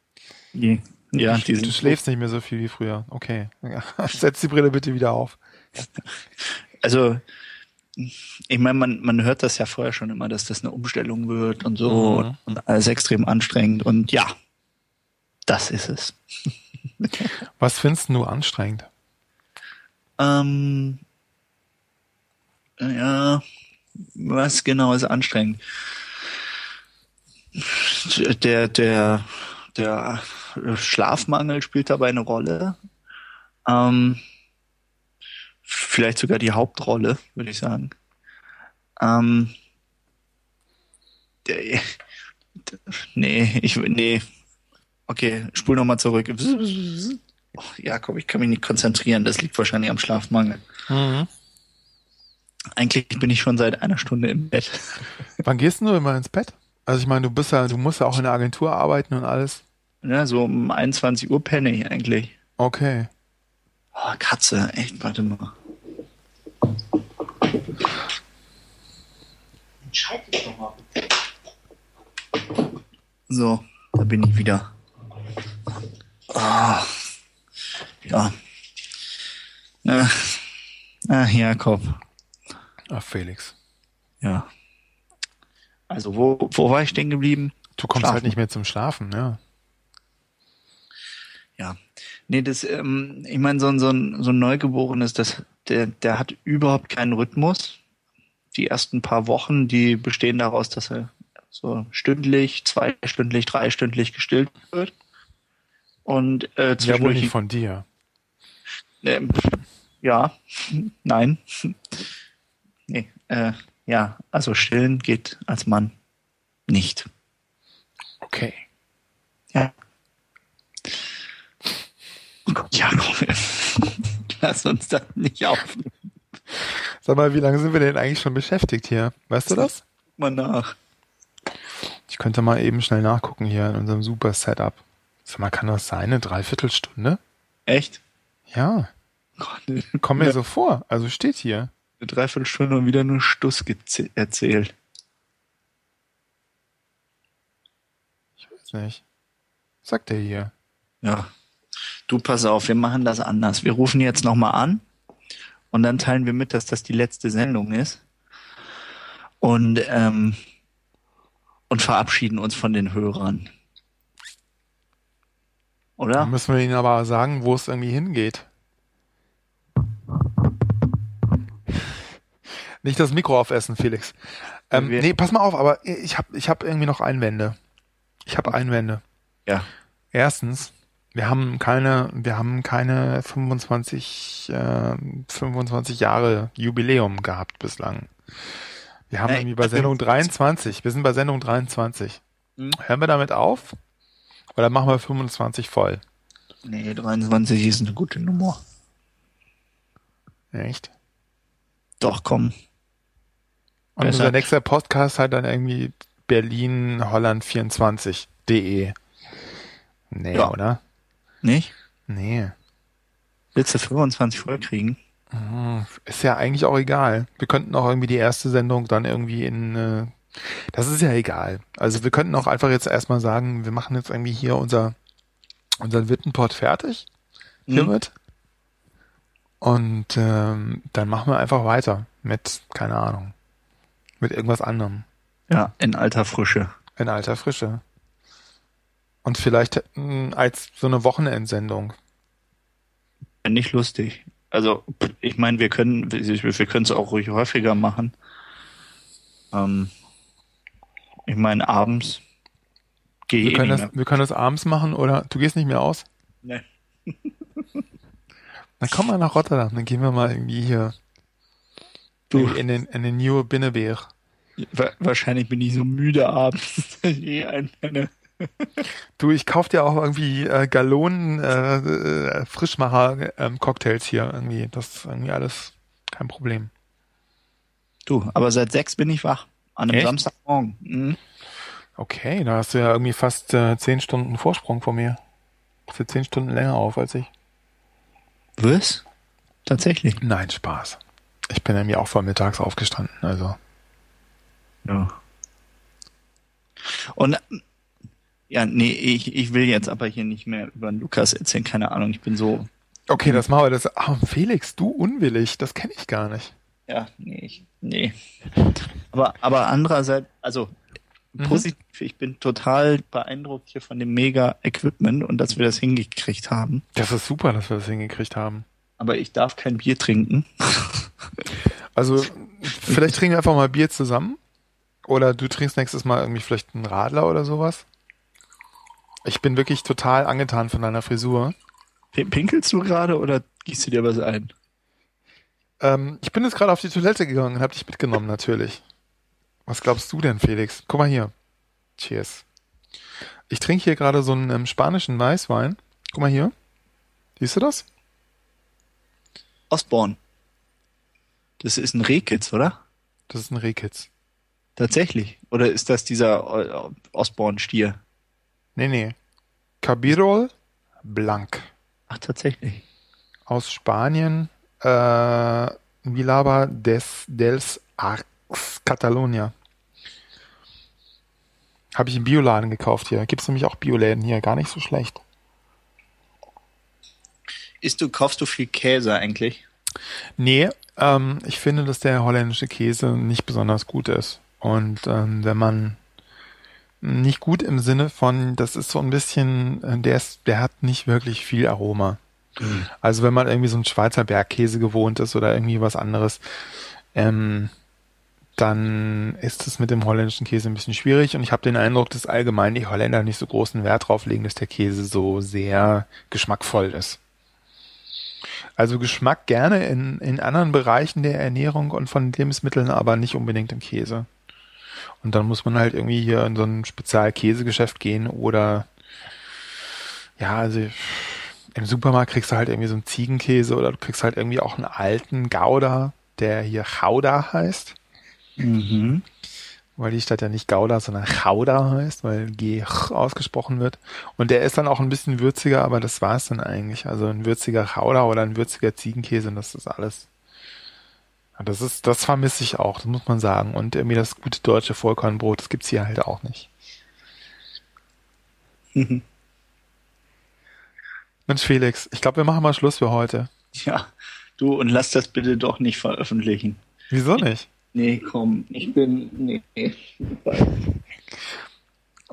Speaker 2: Nee. Ja,
Speaker 1: du, du schläfst nicht mehr so viel wie früher. Okay. Setz die Brille bitte wieder auf.
Speaker 2: Also, ich meine, man, man hört das ja vorher schon immer, dass das eine Umstellung wird und so mhm. und alles extrem anstrengend und ja, das ist es.
Speaker 1: Was findest du anstrengend?
Speaker 2: Ähm, ja, was genau ist anstrengend? Der, der, der Schlafmangel spielt dabei eine Rolle. Ähm, vielleicht sogar die Hauptrolle, würde ich sagen. Ähm, der, nee, ich nee. Okay, spul nochmal zurück. Oh, Jakob, ich kann mich nicht konzentrieren. Das liegt wahrscheinlich am Schlafmangel. Mhm. Eigentlich bin ich schon seit einer Stunde im Bett.
Speaker 1: Wann gehst du immer ins Bett? Also ich meine, du bist ja, du musst ja auch in der Agentur arbeiten und alles.
Speaker 2: Ja, so um 21 Uhr penne ich eigentlich.
Speaker 1: Okay.
Speaker 2: Oh, Katze, echt, warte mal. Entscheid dich doch mal. So, da bin ich wieder. Oh, ja. Ach, Jakob.
Speaker 1: Ach, Felix.
Speaker 2: Ja. Also, wo, wo war ich stehen geblieben?
Speaker 1: Du kommst halt Schlafen. halt nicht mehr zum Schlafen, ja.
Speaker 2: Ja. Nee, das, ähm, ich meine, so, ein so, ein so ein Neugeborenes, das, der, der hat überhaupt keinen Rhythmus. Die ersten paar Wochen, die bestehen daraus, dass er so stündlich, zweistündlich, dreistündlich gestillt wird. Und äh,
Speaker 1: zwischendurch... Ja, wohl nicht von dir.
Speaker 2: Äh, ja, nein. nee, äh, ja, also stillen geht als Mann nicht.
Speaker 1: Okay.
Speaker 2: Ja. Oh Gott, ja, komm, lass uns das nicht aufnehmen.
Speaker 1: Sag mal, wie lange sind wir denn eigentlich schon beschäftigt hier? Weißt du das?
Speaker 2: Guck mal nach.
Speaker 1: Ich könnte mal eben schnell nachgucken hier in unserem super Setup. Sag mal, kann das sein? Eine Dreiviertelstunde?
Speaker 2: Echt?
Speaker 1: Ja. Gott, ne. Kommt mir so vor. Also steht hier.
Speaker 2: Eine Dreiviertelstunde und wieder nur Stuss erzählt.
Speaker 1: Ich weiß nicht. Sagt er hier.
Speaker 2: Ja. Du pass auf, wir machen das anders. Wir rufen jetzt nochmal an und dann teilen wir mit, dass das die letzte Sendung ist. Und, ähm, und verabschieden uns von den Hörern. Oder?
Speaker 1: Dann müssen wir ihnen aber sagen, wo es irgendwie hingeht. Nicht das Mikro aufessen, Felix. Ähm, nee, pass mal auf, aber ich habe ich hab irgendwie noch Einwände. Ich habe Einwände.
Speaker 2: Ja.
Speaker 1: Erstens, wir haben keine, wir haben keine 25, äh, 25 Jahre Jubiläum gehabt bislang. Wir haben irgendwie bei Sendung 23, wir sind bei Sendung 23. Hm? Hören wir damit auf? Oder machen wir 25 voll?
Speaker 2: Nee, 23 ist eine gute Nummer.
Speaker 1: Echt?
Speaker 2: Doch, komm.
Speaker 1: Und Besser. unser nächster Podcast hat dann irgendwie Berlin Holland 24.de. Nee, ja. oder?
Speaker 2: Nicht?
Speaker 1: Nee.
Speaker 2: Willst du 25 voll kriegen?
Speaker 1: Mhm. Ist ja eigentlich auch egal. Wir könnten auch irgendwie die erste Sendung dann irgendwie in, äh, das ist ja egal. Also wir könnten auch einfach jetzt erstmal sagen, wir machen jetzt irgendwie hier unser, unseren Wittenport fertig. Hiermit. Mhm. Und ähm, dann machen wir einfach weiter. mit, keine Ahnung, mit irgendwas anderem.
Speaker 2: Ja, in alter Frische.
Speaker 1: In alter Frische. Und vielleicht mh, als so eine Wochenendsendung.
Speaker 2: Nicht lustig. Also, ich meine, wir können, wir, können es auch ruhig häufiger machen. Ähm, ich meine, abends gehe
Speaker 1: Wir
Speaker 2: ich
Speaker 1: können, das,
Speaker 2: mehr.
Speaker 1: wir können das abends machen oder du gehst nicht mehr aus?
Speaker 2: Nee.
Speaker 1: Dann komm mal nach Rotterdam, dann gehen wir mal irgendwie hier
Speaker 2: Du,
Speaker 1: in den, in den New Binnebeer.
Speaker 2: wa- wahrscheinlich bin ich so müde abends, eh.
Speaker 1: Du, ich kauf dir auch irgendwie äh, Gallonen äh, äh, Frischmacher ähm, Cocktails hier irgendwie. Das ist irgendwie alles kein Problem.
Speaker 2: Du, aber seit sechs bin ich wach. An einem
Speaker 1: Echt?
Speaker 2: Samstagmorgen. Mhm.
Speaker 1: Okay, da hast du ja irgendwie fast äh, zehn Stunden Vorsprung vor mir. Bist du zehn Stunden länger auf als ich?
Speaker 2: Was? Tatsächlich.
Speaker 1: Nein, Spaß. Ich bin irgendwie auch vormittags aufgestanden, also.
Speaker 2: Ja. Und ja, nee, ich, ich will jetzt aber hier nicht mehr über den Lukas erzählen, keine Ahnung, ich bin so.
Speaker 1: Okay, das machen wir. Das, ah, Felix, du unwillig, das kenne ich gar nicht.
Speaker 2: Ja, nee, ich, nee. Aber, aber andererseits, also
Speaker 1: Mhm.
Speaker 2: positiv, ich bin total beeindruckt hier von dem Mega-Equipment und dass wir das hingekriegt haben.
Speaker 1: Das ist super, dass wir das hingekriegt haben.
Speaker 2: Aber ich darf kein Bier trinken.
Speaker 1: Also, vielleicht trinken wir einfach mal Bier zusammen. Oder du trinkst nächstes Mal irgendwie vielleicht einen Radler oder sowas. Ich bin wirklich total angetan von deiner Frisur.
Speaker 2: Pinkelst du gerade oder gießt du dir was ein?
Speaker 1: Ähm, ich bin jetzt gerade auf die Toilette gegangen und hab dich mitgenommen, natürlich. Was glaubst du denn, Felix? Guck mal hier. Cheers. Ich trinke hier gerade so einen ähm, spanischen Weißwein. Guck mal hier. Siehst du das?
Speaker 2: Osborne. Das ist ein Rehkitz, oder?
Speaker 1: Das ist ein Rehkitz.
Speaker 2: Tatsächlich. Oder ist das dieser äh, Osborne-Stier?
Speaker 1: Nee, nee. Cabirol Blanc.
Speaker 2: Ach, tatsächlich.
Speaker 1: Aus Spanien. Äh, Vilaba des, dels Arcs, Catalonia. Habe ich im Bioladen gekauft hier. Gibt's nämlich auch Bioläden hier. Gar nicht so schlecht.
Speaker 2: Isst du, kaufst du viel Käse eigentlich?
Speaker 1: Nee, ähm, ich finde, dass der holländische Käse nicht besonders gut ist. Und ähm, wenn man nicht gut im Sinne von, das ist so ein bisschen, äh, der ist, der hat nicht wirklich viel Aroma. Also wenn man irgendwie so einen Schweizer Bergkäse gewohnt ist oder irgendwie was anderes, ähm, dann ist es mit dem holländischen Käse ein bisschen schwierig und ich habe den Eindruck, dass allgemein die Holländer nicht so großen Wert drauf legen, dass der Käse so sehr geschmackvoll ist. Also Geschmack gerne in, in anderen Bereichen der Ernährung und von Lebensmitteln, aber nicht unbedingt im Käse. Und dann muss man halt irgendwie hier in so ein Spezialkäsegeschäft gehen oder ja, also im Supermarkt kriegst du halt irgendwie so einen Ziegenkäse oder du kriegst halt irgendwie auch einen alten Gouda, der hier Gouda heißt,
Speaker 2: Mhm.
Speaker 1: Weil die Stadt ja nicht Gouda, sondern Gouda heißt, weil G ausgesprochen wird. Und der ist dann auch ein bisschen würziger, aber das war's dann eigentlich. Also ein würziger Gouda oder ein würziger Ziegenkäse, das ist alles. Das ist, das vermisse ich auch, das muss man sagen. Und irgendwie das gute deutsche Vollkornbrot, das gibt's hier halt auch nicht. Mensch, Felix, ich glaube, wir machen mal Schluss für heute.
Speaker 2: Ja, du, und lass das bitte doch nicht veröffentlichen.
Speaker 1: Wieso nicht?
Speaker 2: Nee, komm, ich bin, nee.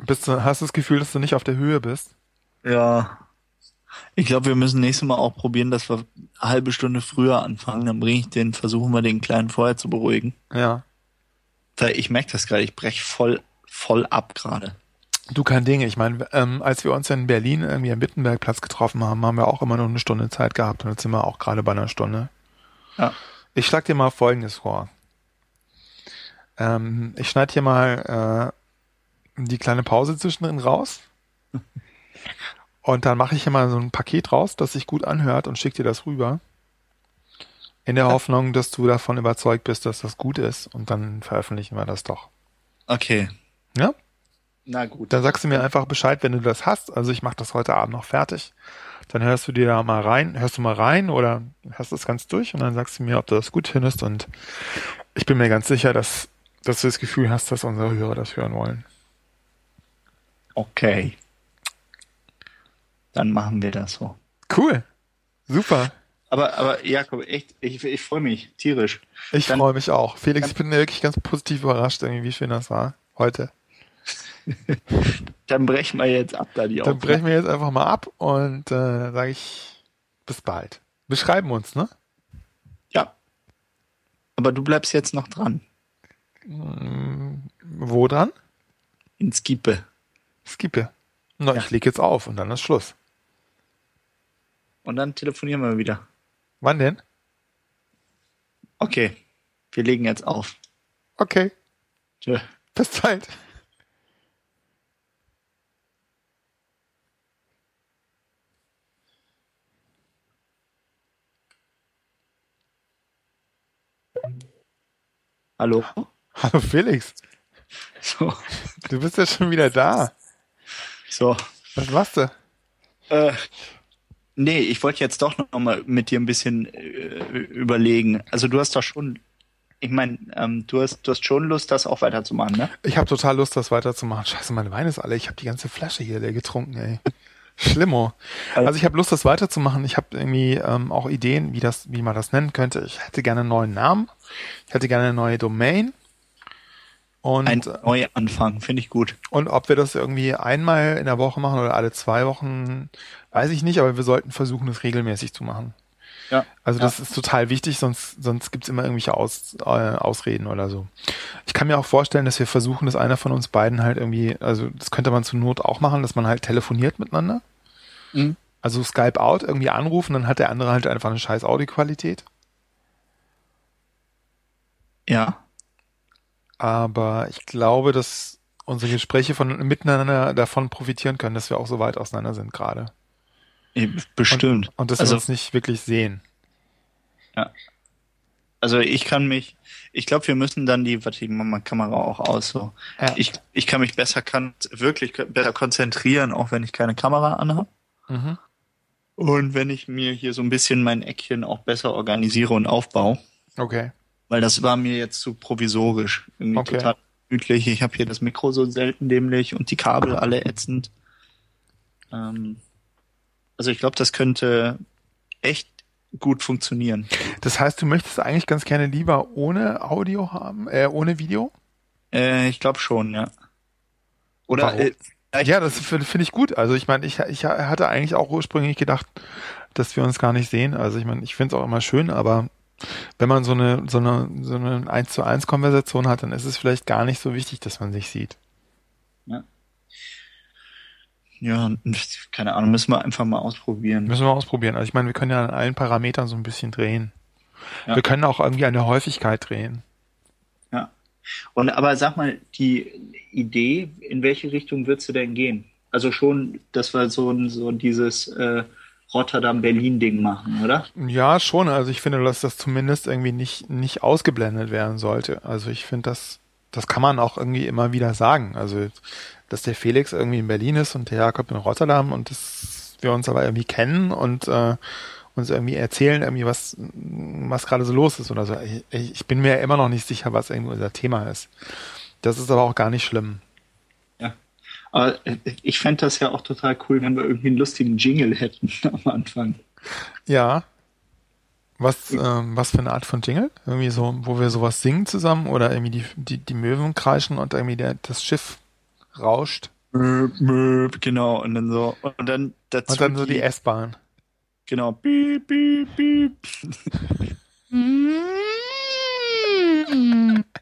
Speaker 1: Bist du, hast du das Gefühl, dass du nicht auf der Höhe bist?
Speaker 2: Ja. Ich glaube, wir müssen nächstes Mal auch probieren, dass wir eine halbe Stunde früher anfangen. Dann bringe ich den, versuchen wir den Kleinen vorher zu beruhigen.
Speaker 1: Ja.
Speaker 2: Weil ich merke das gerade, ich breche voll, voll ab gerade.
Speaker 1: Du kein Ding. Ich meine, ähm, als wir uns in Berlin irgendwie am Wittenbergplatz getroffen haben, haben wir auch immer nur eine Stunde Zeit gehabt und jetzt sind wir auch gerade bei einer Stunde.
Speaker 2: Ja.
Speaker 1: Ich schlag dir mal Folgendes vor. Ähm, ich schneide hier mal äh, die kleine Pause zwischendrin raus. Und dann mache ich hier mal so ein Paket raus, das sich gut anhört und schicke dir das rüber. In der Hoffnung, dass du davon überzeugt bist, dass das gut ist. Und dann veröffentlichen wir das doch.
Speaker 2: Okay.
Speaker 1: Ja?
Speaker 2: Na gut.
Speaker 1: Dann sagst du mir einfach Bescheid, wenn du das hast. Also ich mache das heute Abend noch fertig. Dann hörst du dir da mal rein, hörst du mal rein oder hörst das ganz durch und dann sagst du mir, ob du das gut findest. Und ich bin mir ganz sicher, dass, dass du das Gefühl hast, dass unsere Hörer das hören wollen.
Speaker 2: Okay. Dann machen wir das so.
Speaker 1: Cool. Super.
Speaker 2: Aber, aber Jakob, echt, ich, ich freue mich tierisch.
Speaker 1: Ich freue mich auch. Felix, ich bin wirklich ganz positiv überrascht, irgendwie, wie schön das war heute.
Speaker 2: Dann brechen wir jetzt ab da die
Speaker 1: Dann brechen wir jetzt einfach mal ab und äh, sage ich bis bald. Wir schreiben uns, ne?
Speaker 2: Ja. Aber du bleibst jetzt noch dran.
Speaker 1: Mm, wo dran?
Speaker 2: In Skippe.
Speaker 1: Skippe. Na, ja. ich leg jetzt auf und dann ist Schluss.
Speaker 2: Und dann telefonieren wir wieder.
Speaker 1: Wann denn?
Speaker 2: Okay. Wir legen jetzt auf.
Speaker 1: Okay. Tschö. Bis bald.
Speaker 2: Hallo?
Speaker 1: Hallo Felix. So. Du bist ja schon wieder da.
Speaker 2: So.
Speaker 1: Was machst du?
Speaker 2: Äh, nee, ich wollte jetzt doch noch mal mit dir ein bisschen äh, überlegen. Also du hast doch schon, ich meine, ähm, du hast du hast schon Lust, das auch weiterzumachen, ne?
Speaker 1: Ich habe total Lust, das weiterzumachen. Scheiße, mein Wein ist alle. Ich habe die ganze Flasche hier leer getrunken, ey. Schlimmer. Also ich habe Lust, das weiterzumachen. Ich habe irgendwie ähm, auch Ideen, wie das, wie man das nennen könnte. Ich hätte gerne einen neuen Namen. Ich hätte gerne eine neue Domain.
Speaker 2: Und, Ein Neuanfang, finde ich gut.
Speaker 1: Und ob wir das irgendwie einmal in der Woche machen oder alle zwei Wochen, weiß ich nicht, aber wir sollten versuchen, das regelmäßig zu machen. Ja. Also das ja. ist total wichtig, sonst, sonst gibt's immer irgendwelche Aus, äh, Ausreden oder so. Ich kann mir auch vorstellen, dass wir versuchen, dass einer von uns beiden halt irgendwie, also das könnte man zur Not auch machen, dass man halt telefoniert miteinander. Mhm. Also Skype out, irgendwie anrufen, dann hat der andere halt einfach eine scheiß Audioqualität.
Speaker 2: Ja.
Speaker 1: Aber ich glaube, dass unsere Gespräche von miteinander davon profitieren können, dass wir auch so weit auseinander sind gerade.
Speaker 2: Bestimmt.
Speaker 1: Und, und dass also, wir uns nicht wirklich sehen.
Speaker 2: Ja. Also ich kann mich, ich glaube, wir müssen dann die, warte, ich mach mal Kamera auch aus, so. Ja. Ich, ich kann mich besser, kann wirklich besser konzentrieren, auch wenn ich keine Kamera anhabe. Mhm. Und wenn ich mir hier so ein bisschen mein Eckchen auch besser organisiere und aufbaue.
Speaker 1: Okay.
Speaker 2: Weil das war mir jetzt zu provisorisch. Irgendwie
Speaker 1: okay.
Speaker 2: total gemütlich. Ich habe hier das Mikro so selten dämlich und die Kabel alle ätzend. Ähm, also ich glaube, das könnte echt gut funktionieren.
Speaker 1: Das heißt, du möchtest eigentlich ganz gerne lieber ohne Audio haben, äh, ohne Video?
Speaker 2: Äh, ich glaube schon, ja.
Speaker 1: Oder äh, ja, das finde find ich gut. Also ich meine, ich, ich hatte eigentlich auch ursprünglich gedacht, dass wir uns gar nicht sehen. Also ich meine, ich finde es auch immer schön, aber wenn man so eine so eine so eine eins zu eins Konversation hat, dann ist es vielleicht gar nicht so wichtig, dass man sich sieht.
Speaker 2: Ja. Ja, keine Ahnung, müssen wir einfach mal ausprobieren.
Speaker 1: Müssen wir ausprobieren. Also ich meine, wir können ja an allen Parametern so ein bisschen drehen. Ja. Wir können auch irgendwie an der Häufigkeit drehen.
Speaker 2: Ja. Und aber sag mal, die Idee, in welche Richtung würdest du denn gehen? Also schon, dass wir so, so dieses äh, Rotterdam-Berlin-Ding machen, oder?
Speaker 1: Ja, schon. Also ich finde, dass das zumindest irgendwie nicht, nicht ausgeblendet werden sollte. Also ich finde, das, das kann man auch irgendwie immer wieder sagen. Also dass der Felix irgendwie in Berlin ist und der Jakob in Rotterdam und dass wir uns aber irgendwie kennen und äh, uns irgendwie erzählen, irgendwie was, was gerade so los ist oder so. Ich, ich bin mir immer noch nicht sicher, was irgendwie unser Thema ist. Das ist aber auch gar nicht schlimm.
Speaker 2: Aber ich fände das ja auch total cool, wenn wir irgendwie einen lustigen Jingle hätten am Anfang.
Speaker 1: Ja. Was, ähm, was für eine Art von Jingle? Irgendwie so, wo wir sowas singen zusammen oder irgendwie die, die, die Möwen kreischen und irgendwie der, das Schiff rauscht.
Speaker 2: Möb, möb, genau, und dann so, und dann
Speaker 1: dazu. Und dann so die, die S-Bahn.
Speaker 2: Genau. Piep, piep, piep.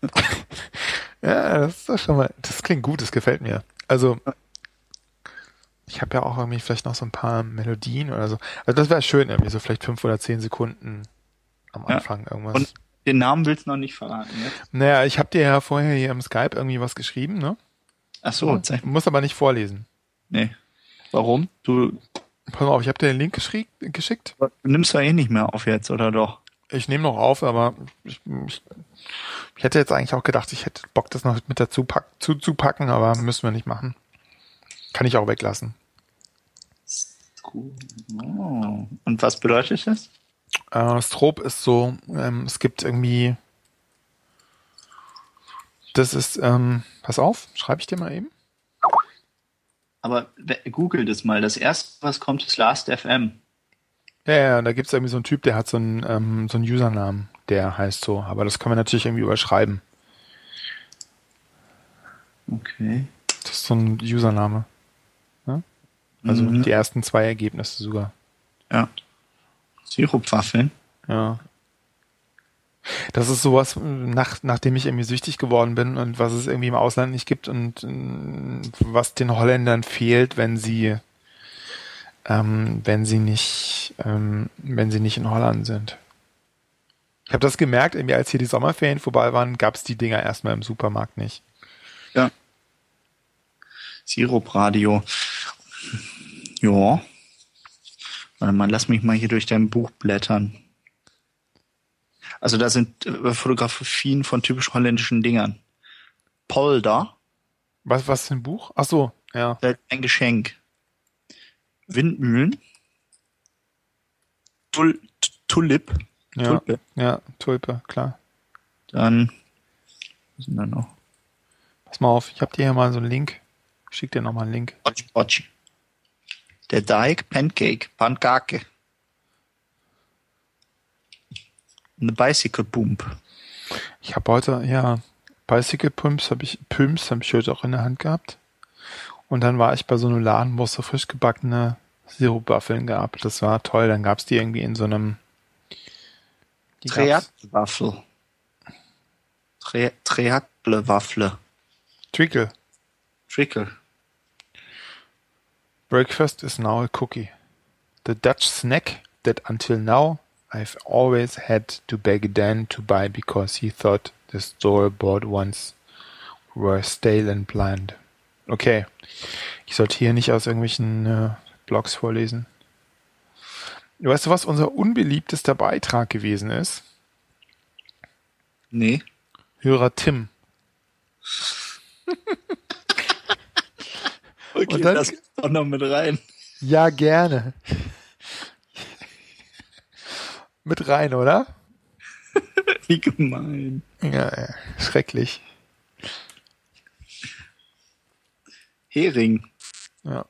Speaker 1: ja, das ist doch schon mal, das klingt gut, das gefällt mir. Also, ich habe ja auch irgendwie vielleicht noch so ein paar Melodien oder so. Also das wäre schön, irgendwie so vielleicht fünf oder zehn Sekunden am Anfang ja. irgendwas. Und
Speaker 2: den Namen willst du noch nicht verraten, ne?
Speaker 1: Naja, ich habe dir ja vorher hier im Skype irgendwie was geschrieben, ne?
Speaker 2: Ach so.
Speaker 1: Du musst aber nicht vorlesen.
Speaker 2: Nee. Warum? Du.
Speaker 1: Pass mal auf, ich habe dir den Link geschickt.
Speaker 2: Du nimmst ja eh nicht mehr auf jetzt, oder doch?
Speaker 1: Ich nehme noch auf, aber ich, ich, ich, hätte jetzt eigentlich auch gedacht, ich hätte Bock, das noch mit dazu pack, zu, zu packen, aber müssen wir nicht machen. Kann ich auch weglassen.
Speaker 2: Oh. Und was bedeutet das?
Speaker 1: Äh, Strop ist so, ähm, es gibt irgendwie, das ist, ähm, pass auf, schreibe ich dir mal eben.
Speaker 2: Aber google das mal. Das erste, was kommt, ist Last FM.
Speaker 1: Ja, ja, da gibt's irgendwie so einen Typ, der hat so einen, ähm, so einen Usernamen, der heißt so. Aber das können wir natürlich irgendwie überschreiben.
Speaker 2: Okay.
Speaker 1: Das ist so ein Username. Ja? Also
Speaker 2: Mhm.
Speaker 1: die ersten zwei Ergebnisse sogar.
Speaker 2: Ja. Sirupwaffeln.
Speaker 1: Ja. Das ist sowas, nach, nachdem ich irgendwie süchtig geworden bin und was es irgendwie im Ausland nicht gibt und äh, was den Holländern fehlt, wenn sie, ähm, wenn sie nicht, ähm, wenn sie nicht in Holland sind. Ich habe das gemerkt, irgendwie als hier die Sommerferien vorbei waren, gab es die Dinger erstmal im Supermarkt nicht.
Speaker 2: Ja. Sirupradio. Ja. Warte mal, lass mich mal hier durch dein Buch blättern. Also da sind äh, Fotografien von typisch holländischen Dingern. Polder,
Speaker 1: Was, was für ein Buch? Ach so, ja.
Speaker 2: ein Geschenk. Windmühlen. Tul Tulip.
Speaker 1: Ja,
Speaker 2: Tulpe.
Speaker 1: ja, Tulpe, klar.
Speaker 2: Dann, was sind da noch?
Speaker 1: Pass mal auf, ich habe dir hier mal so einen Link. Ich schick dir nochmal einen Link.
Speaker 2: Bocci, Bocci. Der Dike Pancake, Pankake. Eine Bicycle Pump.
Speaker 1: Ich habe heute, ja, Bicycle Pumps habe ich, Pumps habe ich heute auch in der Hand gehabt. Und dann war ich bei so einem Laden, wo es so frisch gebackene Sirupwaffeln gab. Das war toll. Dann gab's die irgendwie in so einem die
Speaker 2: Treakle-Waffle.
Speaker 1: Trickle.
Speaker 2: Trickle.
Speaker 1: Breakfast is now a cookie. The Dutch snack that until now I've always had to beg Dan to buy because he thought the store-bought ones were stale and bland. Okay. Ich sollte hier nicht aus irgendwelchen äh, Blogs vorlesen. Weißt du, was unser unbeliebtester Beitrag gewesen ist?
Speaker 2: Nee.
Speaker 1: Hörer Tim.
Speaker 2: Okay,
Speaker 1: Und dann-
Speaker 2: das doch noch mit rein.
Speaker 1: Ja, gerne. Mit rein, oder?
Speaker 2: Wie gemein.
Speaker 1: Ja, ja. schrecklich.
Speaker 2: Hering.
Speaker 1: Ja.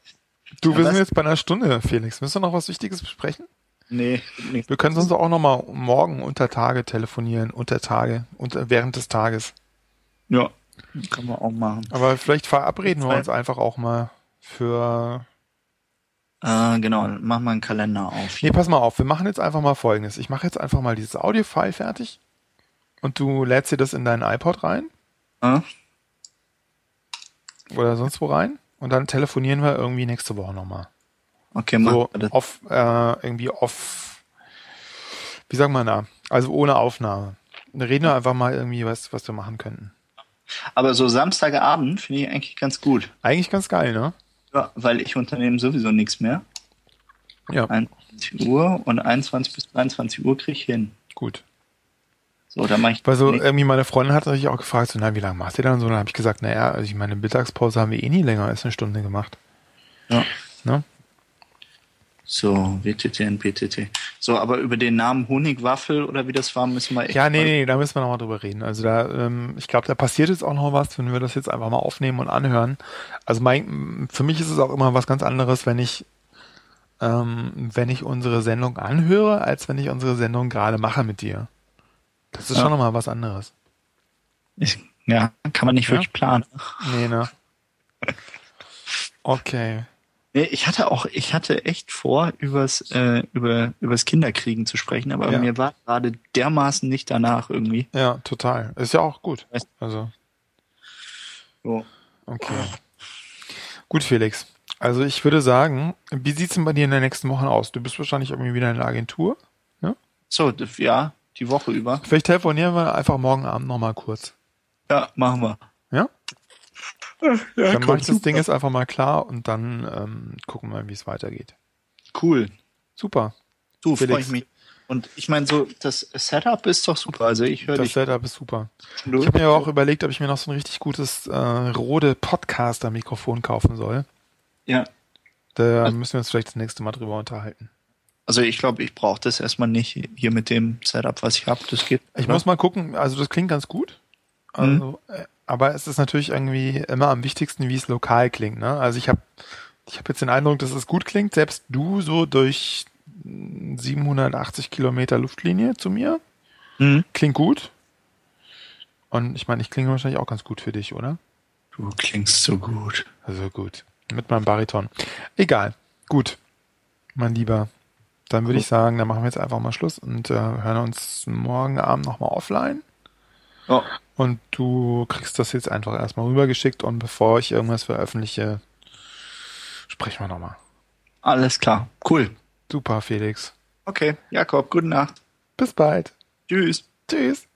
Speaker 1: Du,
Speaker 2: Ja,
Speaker 1: wir sind jetzt bei einer Stunde, Felix. Müssen wir noch was Wichtiges besprechen?
Speaker 2: Nee, nee.
Speaker 1: Wir können sonst auch noch mal morgen unter Tage telefonieren, unter Tage, unter, während des Tages.
Speaker 2: Ja. Kann man auch machen.
Speaker 1: Aber vielleicht verabreden wir uns einfach auch mal für...
Speaker 2: Äh, genau, mach mal einen Kalender auf.
Speaker 1: Nee, pass mal auf, wir machen jetzt einfach mal Folgendes. Ich mache jetzt einfach mal dieses Audio-File fertig und du lädst dir das in deinen iPod rein
Speaker 2: Äh?
Speaker 1: oder sonst wo rein und dann telefonieren wir irgendwie nächste Woche nochmal.
Speaker 2: Okay, mach
Speaker 1: So
Speaker 2: das.
Speaker 1: off, äh, irgendwie off, wie sagen wir da? Also ohne Aufnahme. Dann reden wir einfach mal irgendwie was, was wir machen könnten.
Speaker 2: Aber so Samstagabend finde ich eigentlich ganz gut.
Speaker 1: Eigentlich ganz geil, ne?
Speaker 2: Ja, weil ich unternehme sowieso nichts mehr.
Speaker 1: Ja,
Speaker 2: 21 Uhr und 21 bis 23 Uhr kriege ich hin.
Speaker 1: gut.
Speaker 2: So, dann mache ich.
Speaker 1: Weil so irgendwie meine Freundin hat natürlich auch gefragt, so, na, wie lange macht ihr dann so? Dann habe ich gesagt, naja, also ich meine, Mittagspause haben wir eh nie länger als eine Stunde gemacht.
Speaker 2: Ja.
Speaker 1: Ne?
Speaker 2: So, WTT und PTT. So, aber über den Namen Honigwaffel oder wie das war, müssen wir echt
Speaker 1: Ja, nee, nee, da müssen wir nochmal drüber reden. Also da, ähm, ich glaube, da passiert jetzt auch noch was, wenn wir das jetzt einfach mal aufnehmen und anhören. Also mein, für mich ist es auch immer was ganz anderes, wenn ich, ähm, wenn ich unsere Sendung anhöre, als wenn ich unsere Sendung gerade mache mit dir. Das ist
Speaker 2: Ja.
Speaker 1: schon nochmal was anderes.
Speaker 2: Ich, ja, kann man nicht
Speaker 1: Ja.
Speaker 2: wirklich planen.
Speaker 1: Nee, ne? Okay.
Speaker 2: Nee, ich hatte auch, ich hatte echt vor, übers, äh, über, übers Kinderkriegen zu sprechen, aber
Speaker 1: Ja.
Speaker 2: mir war gerade dermaßen nicht danach irgendwie.
Speaker 1: Ja, total. Ist ja auch gut. Also,
Speaker 2: So.
Speaker 1: okay. Gut, Felix. Also ich würde sagen, wie sieht's denn bei dir in den nächsten Wochen aus? Du bist wahrscheinlich irgendwie wieder in der Agentur.
Speaker 2: So, d- ja, die Woche über.
Speaker 1: Vielleicht telefonieren wir einfach morgen Abend nochmal kurz.
Speaker 2: Ja, machen wir.
Speaker 1: Ja?
Speaker 2: Ja,
Speaker 1: Dann mache ich das. Ding jetzt einfach mal klar und dann ähm, gucken wir, wie es weitergeht.
Speaker 2: Cool.
Speaker 1: Super.
Speaker 2: Du, freue ich mich. Und ich meine, so, das Setup ist doch super. Also ich höre
Speaker 1: Das
Speaker 2: dich.
Speaker 1: Setup ist super. Ich habe mir auch überlegt, ob ich mir noch so ein richtig gutes äh, Rode Podcaster-Mikrofon kaufen soll.
Speaker 2: Ja.
Speaker 1: Da müssen wir uns vielleicht das nächste Mal drüber unterhalten.
Speaker 2: Also ich glaube, ich brauche das erstmal nicht hier mit dem Setup, was ich habe. Das geht.
Speaker 1: Ich
Speaker 2: oder?
Speaker 1: muss mal gucken, also das klingt ganz gut. Also, äh, aber es ist natürlich irgendwie immer am wichtigsten, wie es lokal klingt. Ne? Also ich habe ich hab jetzt den Eindruck, dass es gut klingt. Selbst du so durch 780 Kilometer Luftlinie zu mir. Mhm. Klingt gut. Und ich meine, ich klinge wahrscheinlich auch ganz gut für dich, oder?
Speaker 2: Du klingst so gut.
Speaker 1: Also gut. Mit meinem Bariton. Egal. Gut. Mein Lieber. Dann würde ich sagen, dann machen wir jetzt einfach mal Schluss und äh, hören uns morgen Abend nochmal offline. Ja. Und du kriegst das jetzt einfach erstmal rübergeschickt und bevor ich irgendwas veröffentliche, sprechen wir nochmal.
Speaker 2: Alles klar. Cool.
Speaker 1: Super, Felix.
Speaker 2: Okay, Jakob, gute Nacht.
Speaker 1: Bis bald.
Speaker 2: Tschüss.
Speaker 1: Tschüss.